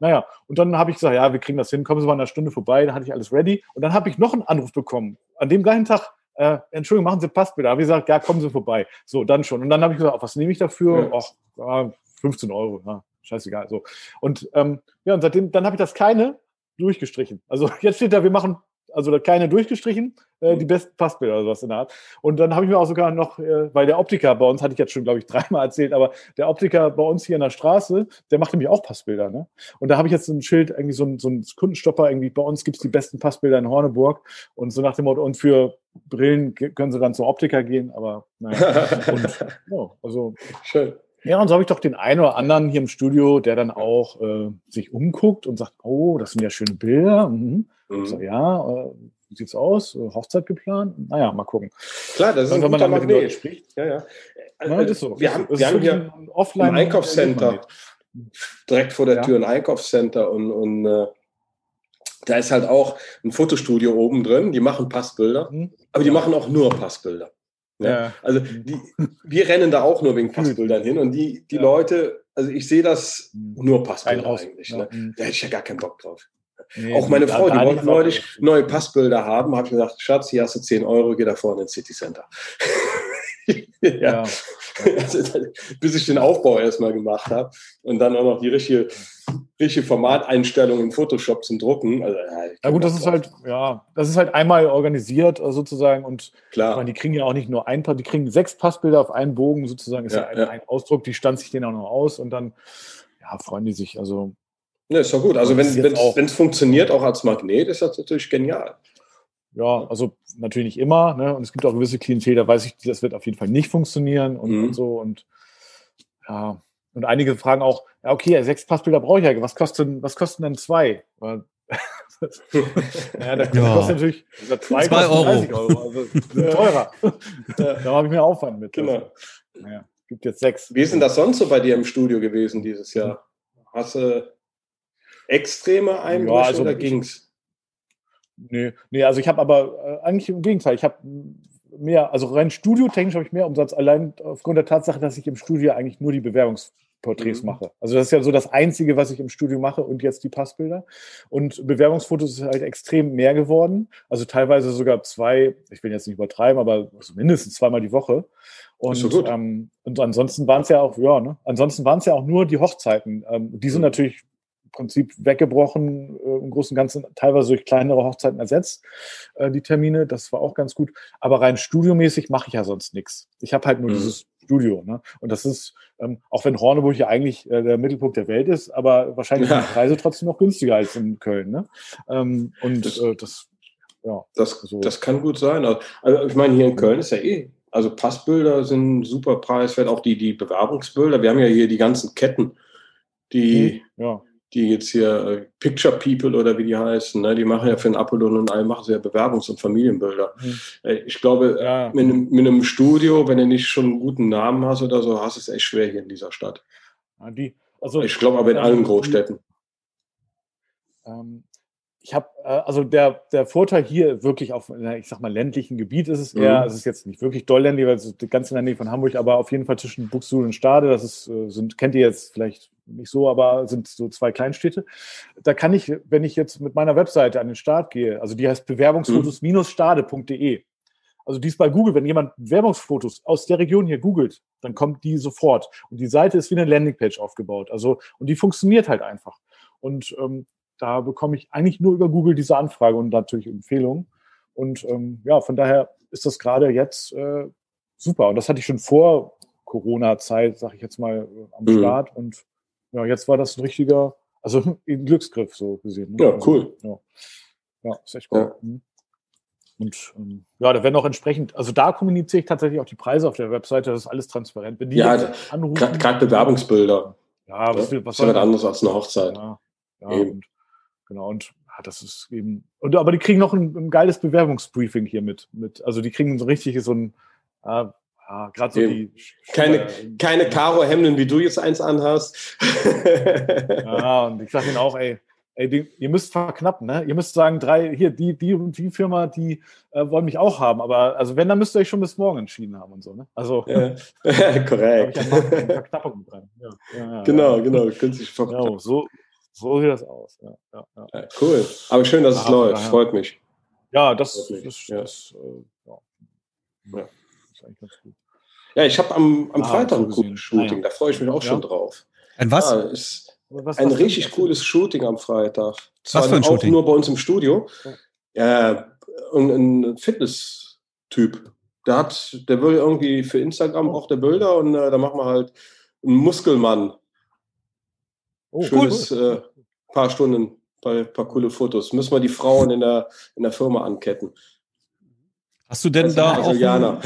Naja, und dann habe ich gesagt, ja, wir kriegen das hin, kommen Sie mal in einer Stunde vorbei, dann hatte ich alles ready. Und dann habe ich noch einen Anruf bekommen. An dem gleichen Tag, äh, Entschuldigung, machen Sie Passbilder. Habe ich gesagt, ja, kommen Sie vorbei. So, dann schon. Und dann habe ich gesagt, was nehme ich dafür? Ach, ja, 15 Euro, ja, scheißegal. So. Und ähm, ja, und seitdem, dann habe ich das keine durchgestrichen. Also jetzt steht da, wir machen also keine durchgestrichen, äh, die mhm. besten Passbilder oder sowas in der Art. Und dann habe ich mir auch sogar noch, äh, weil der Optiker bei uns, hatte ich jetzt schon, glaube ich, dreimal erzählt, aber der Optiker bei uns hier in der Straße, der macht nämlich auch Passbilder. Ne? Und da habe ich jetzt ein Schild, irgendwie so ein, so ein Kundenstopper, irgendwie bei uns gibt es die besten Passbilder in Horneburg. Und so nach dem Motto, und für Brillen können sie dann zum Optiker gehen, aber naja. und, ja, also. Schön. Ja, und so habe ich doch den einen oder anderen hier im Studio, der dann auch äh, sich umguckt und sagt, oh, das sind ja schöne Bilder. Mhm. Mhm. So, ja, äh, wie sieht's aus? Äh, Hochzeit geplant? Naja, mal gucken. Klar, das ist ein wenn man dann mit den Leuten spricht. Ja, ja. Also, ist so. Wir haben, wir haben hier ein offline ein Einkaufscenter direkt vor der ja. Tür ein Einkaufscenter und, und äh, da ist halt auch ein Fotostudio oben drin. Die machen Passbilder, mhm. aber die machen auch nur Passbilder. Ja. ja. Also die, wir rennen da auch nur wegen Passbildern hin und die, die Leute, also ich sehe das mhm. nur Passbilder eigentlich. Ne? Mhm. Da hätte ich ja gar keinen Bock drauf. Nee, auch meine Frau, die wollte neulich neue Passbilder haben, habe ich gesagt, Schatz, hier hast du 10 Euro, geh da vorne ins City Center. Ja. ja. Also, bis ich den Aufbau erstmal gemacht habe und dann auch noch die richtige, richtige Formateinstellung in Photoshop zum Drucken. Also, ja, ja gut, das ist halt, ja, das ist halt einmal organisiert äh, sozusagen und Klar. Meine, die kriegen ja auch nicht nur ein Paar, die kriegen sechs Passbilder auf einen Bogen sozusagen, ist ja, ja ein, ein, Ausdruck, die stand sich den auch noch aus und dann ja, freuen die sich. Also. Ja, ist doch gut. Also wenn es funktioniert, auch als Magnet, ist das natürlich genial. Ja, also natürlich nicht immer. Ne? Und es gibt auch gewisse Klientel, da weiß ich, das wird auf jeden Fall nicht funktionieren und, mhm. und so. Und ja, und einige fragen auch, ja, okay, sechs Passbilder brauche ich ja. Was kosten, was kosten denn zwei? ja, das ja. kostet natürlich zwei, zwei Euro. 30 Euro. Also teurer. da habe ich mehr Aufwand mit. Genau. Naja, gibt jetzt sechs. Wie ist denn das sonst so bei dir im Studio gewesen dieses Jahr? Hast du extreme Einbrüche ja, also oder ging's? Nee, nee, also ich habe aber äh, eigentlich im Gegenteil, ich habe mehr, also rein studiotechnisch habe ich mehr Umsatz, allein aufgrund der Tatsache, dass ich im Studio eigentlich nur die Bewerbungsporträts mhm. mache. Also das ist ja so das Einzige, was ich im Studio mache und jetzt die Passbilder. Und Bewerbungsfotos ist halt extrem mehr geworden. Also teilweise sogar zwei, ich will jetzt nicht übertreiben, aber also mindestens zweimal die Woche. Und, so ähm, und ansonsten waren es ja auch, ja, ne? Ansonsten waren es ja auch nur die Hochzeiten. Ähm, die sind mhm. natürlich Prinzip weggebrochen, äh, im Großen und Ganzen teilweise durch kleinere Hochzeiten ersetzt, äh, die Termine. Das war auch ganz gut. Aber rein studiomäßig mache ich ja sonst nichts. Ich habe halt nur mhm. dieses Studio. Ne? Und das ist, ähm, auch wenn Horneburg ja eigentlich äh, der Mittelpunkt der Welt ist, aber wahrscheinlich ja. sind die Preise trotzdem noch günstiger als in Köln. Ne? Ähm, und das, äh, das ja. Das, so. das kann gut sein. Also, also ich meine, hier in Köln ist ja eh also Passbilder sind super preiswert, auch die, die Bewerbungsbilder. Wir haben ja hier die ganzen Ketten, die, mhm. ja die jetzt hier äh, Picture People oder wie die heißen, ne, die machen ja für den Apollon und all machen sie ja Bewerbungs- und Familienbilder. Mhm. Ich glaube, ja. mit, einem, mit, einem, Studio, wenn du nicht schon einen guten Namen hast oder so, hast du es echt schwer hier in dieser Stadt. Die, also, ich glaube aber in allen Großstädten. Ähm, ich habe, äh, also der, der Vorteil hier wirklich auf, ich sag mal, ländlichen Gebiet ist es eher, mhm. es ist jetzt nicht wirklich doll ländlich, weil es ist ganz in der Nähe von Hamburg, aber auf jeden Fall zwischen Buxtehude und Stade, das ist, äh, sind, kennt ihr jetzt vielleicht nicht so, aber sind so zwei Kleinstädte. Da kann ich, wenn ich jetzt mit meiner Webseite an den Start gehe, also die heißt bewerbungsfotos-stade.de. Also die ist bei Google, wenn jemand Bewerbungsfotos aus der Region hier googelt, dann kommt die sofort. Und die Seite ist wie eine Landingpage aufgebaut. Also, und die funktioniert halt einfach. Und ähm, da bekomme ich eigentlich nur über Google diese Anfrage und natürlich Empfehlungen. Und ähm, ja, von daher ist das gerade jetzt äh, super. Und das hatte ich schon vor Corona-Zeit, sage ich jetzt mal, äh, am mhm. Start. Und ja, jetzt war das ein richtiger, also ein Glücksgriff so gesehen. Ne? Ja, also, cool. Ja. ja, ist echt cool. Ja. Mhm. Und ähm, ja, da werden auch entsprechend, also da kommuniziere ich tatsächlich auch die Preise auf der Webseite, das ist alles transparent. Wenn die ja, gerade Bewerbungsbilder. Ja, was, ja, was ist ja was anderes als eine Hochzeit. Ja, ja und Genau, und ah, das ist eben. Und, aber die kriegen noch ein, ein, geiles Bewerbungsbriefing hier mit, mit. Also die kriegen so richtig so ein, ah, ah, gerade so die. Keine, äh, keine Karo-Hemden, wie du jetzt eins anhast. ja, und ich sage ihnen auch, ey, ey, die, ihr müsst verknappen, ne? Ihr müsst sagen, drei, hier, die, die und die Firma, die äh, wollen mich auch haben. Aber also wenn, dann müsst ihr euch schon bis morgen entschieden haben und so, ne? Also ja. korrekt. Verknappung dran. Ja, ja, genau, genau. Künstliche Verknappung. Genau, so, so sieht das aus. Ja, ja, ja. ja cool. Aber schön, dass es läuft. Freut mich. Ja, das, das, das, das äh, ja. ist eigentlich ganz gut. Ja, ich habe am, am ah, Freitag ein cooles Shooting. Da freue ich mich auch schon drauf. Ein was? ist was, ein was richtig cooles Shooting am Freitag. Zwar was für ein auch Shooting? nur bei uns im Studio. Ja, ein, ein Fitness-Typ. Der hat, der will irgendwie für Instagram auch der Bilder und äh, da machen wir halt einen Muskelmann Oh, Schönes cool. äh, paar Stunden, paar, paar coole Fotos. Müssen wir die Frauen in der, in der Firma anketten. Hast du denn da auch ein,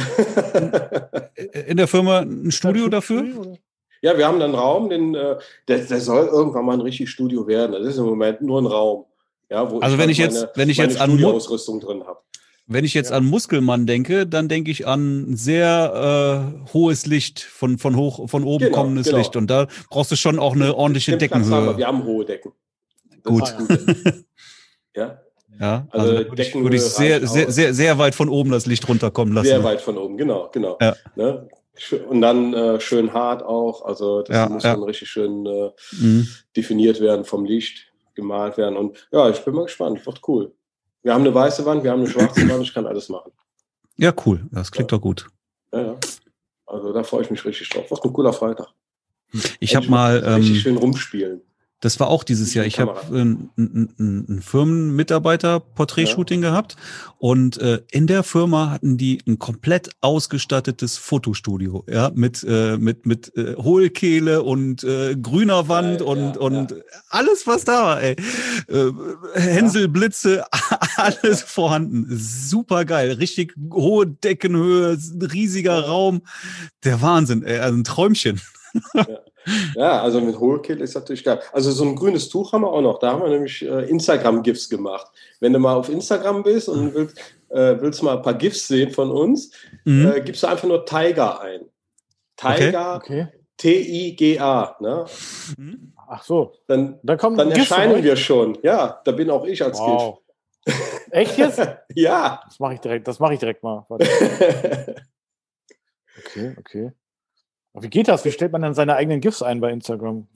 in der Firma ein Studio dafür? Ja, wir haben einen Raum, den, äh, der, der soll irgendwann mal ein richtiges Studio werden. Das ist im Moment nur ein Raum. Ja, wo also ich wenn ich jetzt, wenn ich jetzt an Ausrüstung drin habe. Wenn ich jetzt ja. an Muskelmann denke, dann denke ich an sehr äh, hohes Licht, von, von, hoch, von oben genau, kommendes genau. Licht. Und da brauchst du schon auch eine ordentliche Deckenhöhe. Haben wir. haben hohe Decken. Das gut. ja. Ja, also, also würde ich, würde ich sehr, sehr, sehr, sehr weit von oben das Licht runterkommen lassen. Sehr weit von oben, genau, genau. Ja. Ne? Und dann äh, schön hart auch, also das ja, muss ja. dann richtig schön äh, mhm. definiert werden vom Licht, gemalt werden. Und ja, ich bin mal gespannt, wird cool. Wir haben eine weiße Wand, wir haben eine schwarze Wand, ich kann alles machen. Ja, cool. Das klingt ja. doch gut. Ja, ja. Also da freue ich mich richtig drauf. Was ein cooler Freitag. Ich habe mal. Ähm, richtig schön rumspielen. Das war auch dieses Jahr. Ich habe ein, ein, ein Firmenmitarbeiter-Porträt-Shooting ja. gehabt und äh, in der Firma hatten die ein komplett ausgestattetes Fotostudio, ja, mit äh, mit mit äh, Hohlkehle und äh, grüner Wand ja, und ja, und alles was da war, ey. Äh, Hänselblitze, alles vorhanden. Super geil, richtig hohe Deckenhöhe, riesiger Raum. Der Wahnsinn, ey, also ein Träumchen. Ja, also mit Whole ist natürlich geil. Also so ein grünes Tuch haben wir auch noch. Da haben wir nämlich äh, Instagram-GIFs gemacht. Wenn du mal auf Instagram bist und willst, äh, willst mal ein paar GIFs sehen von uns, mhm. äh, gibst du einfach nur Tiger ein. Tiger, okay. okay. T-I-G-A. Ne? Mhm. Ach so. Dann, dann, dann erscheinen wir schon. Ja, da bin auch ich als wow. GIF. Echt jetzt? ja. Das mache ich direkt, das mache ich direkt mal. okay, okay. Wie geht das? Wie stellt man dann seine eigenen GIFs ein bei Instagram?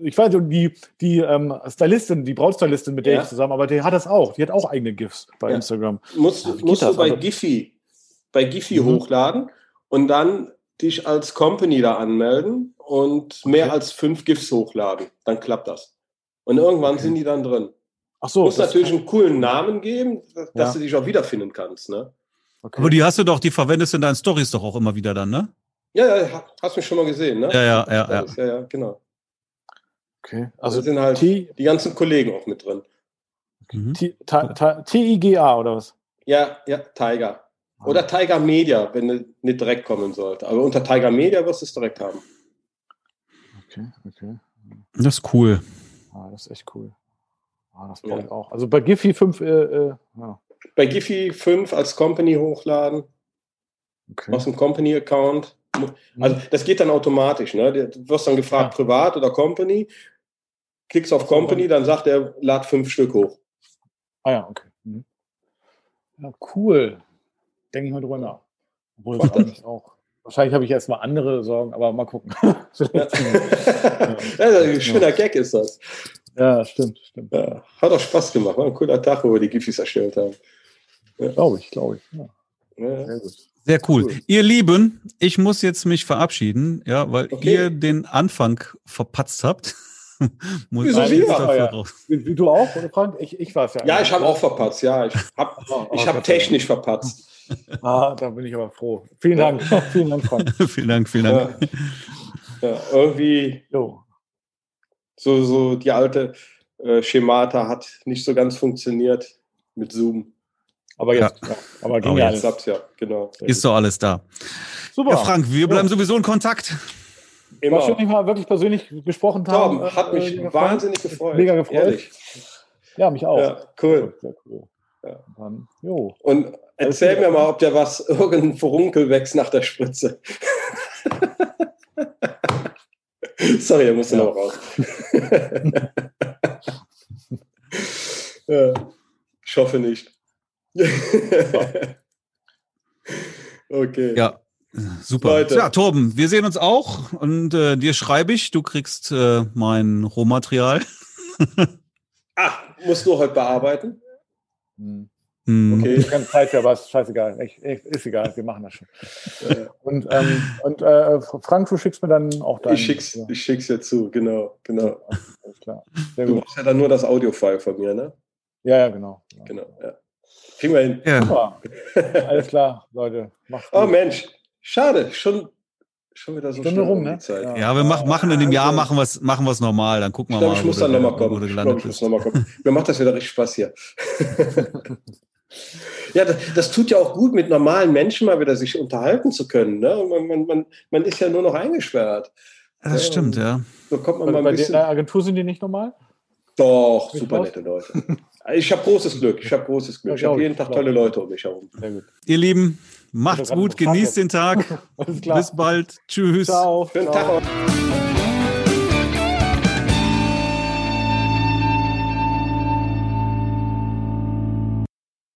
Ich weiß, die, die ähm, Stylistin, die Brautstylistin, mit der ja. ich zusammen aber die hat das auch. Die hat auch eigene GIFs bei ja. Instagram. Musst, ja, musst du bei also, Giphy, bei Giphy mhm. hochladen und dann dich als Company da anmelden und okay. mehr als fünf GIFs hochladen. Dann klappt das. Und irgendwann okay. sind die dann drin. Ach so. Du musst natürlich einen coolen Namen geben, dass du dich auch wiederfinden kannst. Ne? Okay. Aber die hast du doch, die verwendest du in deinen Stories doch auch immer wieder dann, ne? Ja, ja, hast du mich schon mal gesehen, ne? Ja, ja, ja. Ja, ja, ja genau. Okay. Also da sind halt T die ganzen Kollegen auch mit drin. T-I-G-A oder was? Ja, ja, Tiger. Ah. Oder Tiger Media, wenn es nicht direkt kommen sollte. Aber unter Tiger Media wirst du es direkt haben. Okay, okay. Das ist cool. Ah, das ist echt cool. Ah, das brauche ja. ich auch. Also bei Giphy 5, äh, äh, ja. Bei Giphy 5 als Company hochladen. Okay. Aus dem Company-Account. Also das geht dann automatisch. Ne? Du wirst dann gefragt, ja. privat oder Company. Klickst auf Company, dann sagt er, lad fünf Stück hoch. Ah ja, okay. Mhm. Ja, cool. Denke ich mal drüber nach. Obwohl auch, auch, Wahrscheinlich habe ich erstmal andere Sorgen, aber mal gucken. ja. ein schöner Gag ist das. Ja, stimmt, stimmt. Ja, hat auch Spaß gemacht. War ein cooler Tag, wo wir die Gifis erstellt haben. Ja. Glaube ich, glaube ich. Ja. Sehr gut. Sehr cool. cool. Ihr Lieben, ich muss jetzt mich verabschieden, ja, weil okay. ihr den Anfang verpatzt habt. muss Wieso ich ja. wie, wie, du auch, oder Frank? Ich, ich war es ja. Ja, ich habe auch verpatzt, ja. Ich habe oh, oh, hab technisch verpatzt. Ah, da bin ich aber froh. Vielen Dank. vielen Dank, Frank. vielen Dank, vielen Dank. Ja, ja irgendwie jo. so, so die alte äh, Schemata hat nicht so ganz funktioniert mit Zoom. Aber jetzt, ja. ja. aber ging aber ja alles. Ab, ja, genau. Ist doch alles da. Super. Ja, Frank, wir bleiben ja. sowieso in Kontakt. Immer. War schön, wir mal wirklich persönlich gesprochen haben. Tom, hat mich äh, wahnsinnig gefreut. Mega gefreut. Ehrlich. Ja, mich auch. Ja, cool. Sehr cool. Ja. Dann, jo. Und erzähl mir mal, ob der was, irgendein Furunkel wächst nach der Spritze. Sorry, er musste ja. noch raus. ja. Ich hoffe nicht. okay. Ja, super. Leute. Ja, Torben, wir sehen uns auch und äh, dir schreibe ich, du kriegst äh, mein Rohmaterial. ah, musst du heute bearbeiten? Hm. hm. Okay, ich kann Zeit für was, scheißegal. Ich, ich, ist egal, wir machen das schon. und ähm, und äh, Frank, du schickst mir dann auch deinen. Ich schick's, ja. ich schick's dir zu, genau, genau. Alles klar. Sehr du brauchst ja dann nur das Audio-File von mir, ne? Ja, ja, genau. Genau, genau ja. Kriegen wir hin. Ja. Alles klar, Leute. Macht's oh Mensch, schade. Schon, schon wieder so Stunde rum, ne? Ja. ja, wir machen, machen in dem Jahr machen wir es machen normal. Dann gucken wir ich mal. Ich muss dann nochmal kommen. Ich glaub, ich muss noch mal kommen. Mir macht das wieder richtig Spaß hier. ja, das, das, tut ja auch gut, mit normalen Menschen mal wieder sich unterhalten zu können. Ne? Man, man, man, man ist ja nur noch eingesperrt. Das ja, stimmt, ja. So kommt man bei, mal ein bei bisschen. der Agentur sind die nicht normal? Doch, super nette Leute. Ich habe großes Glück. Ich habe großes Glück. Ich habe jeden Tag tolle Leute um mich herum. Ihr Lieben, macht's gut, genießt den Tag. Bis bald. Tschüss. Ciao. Schönen Tag.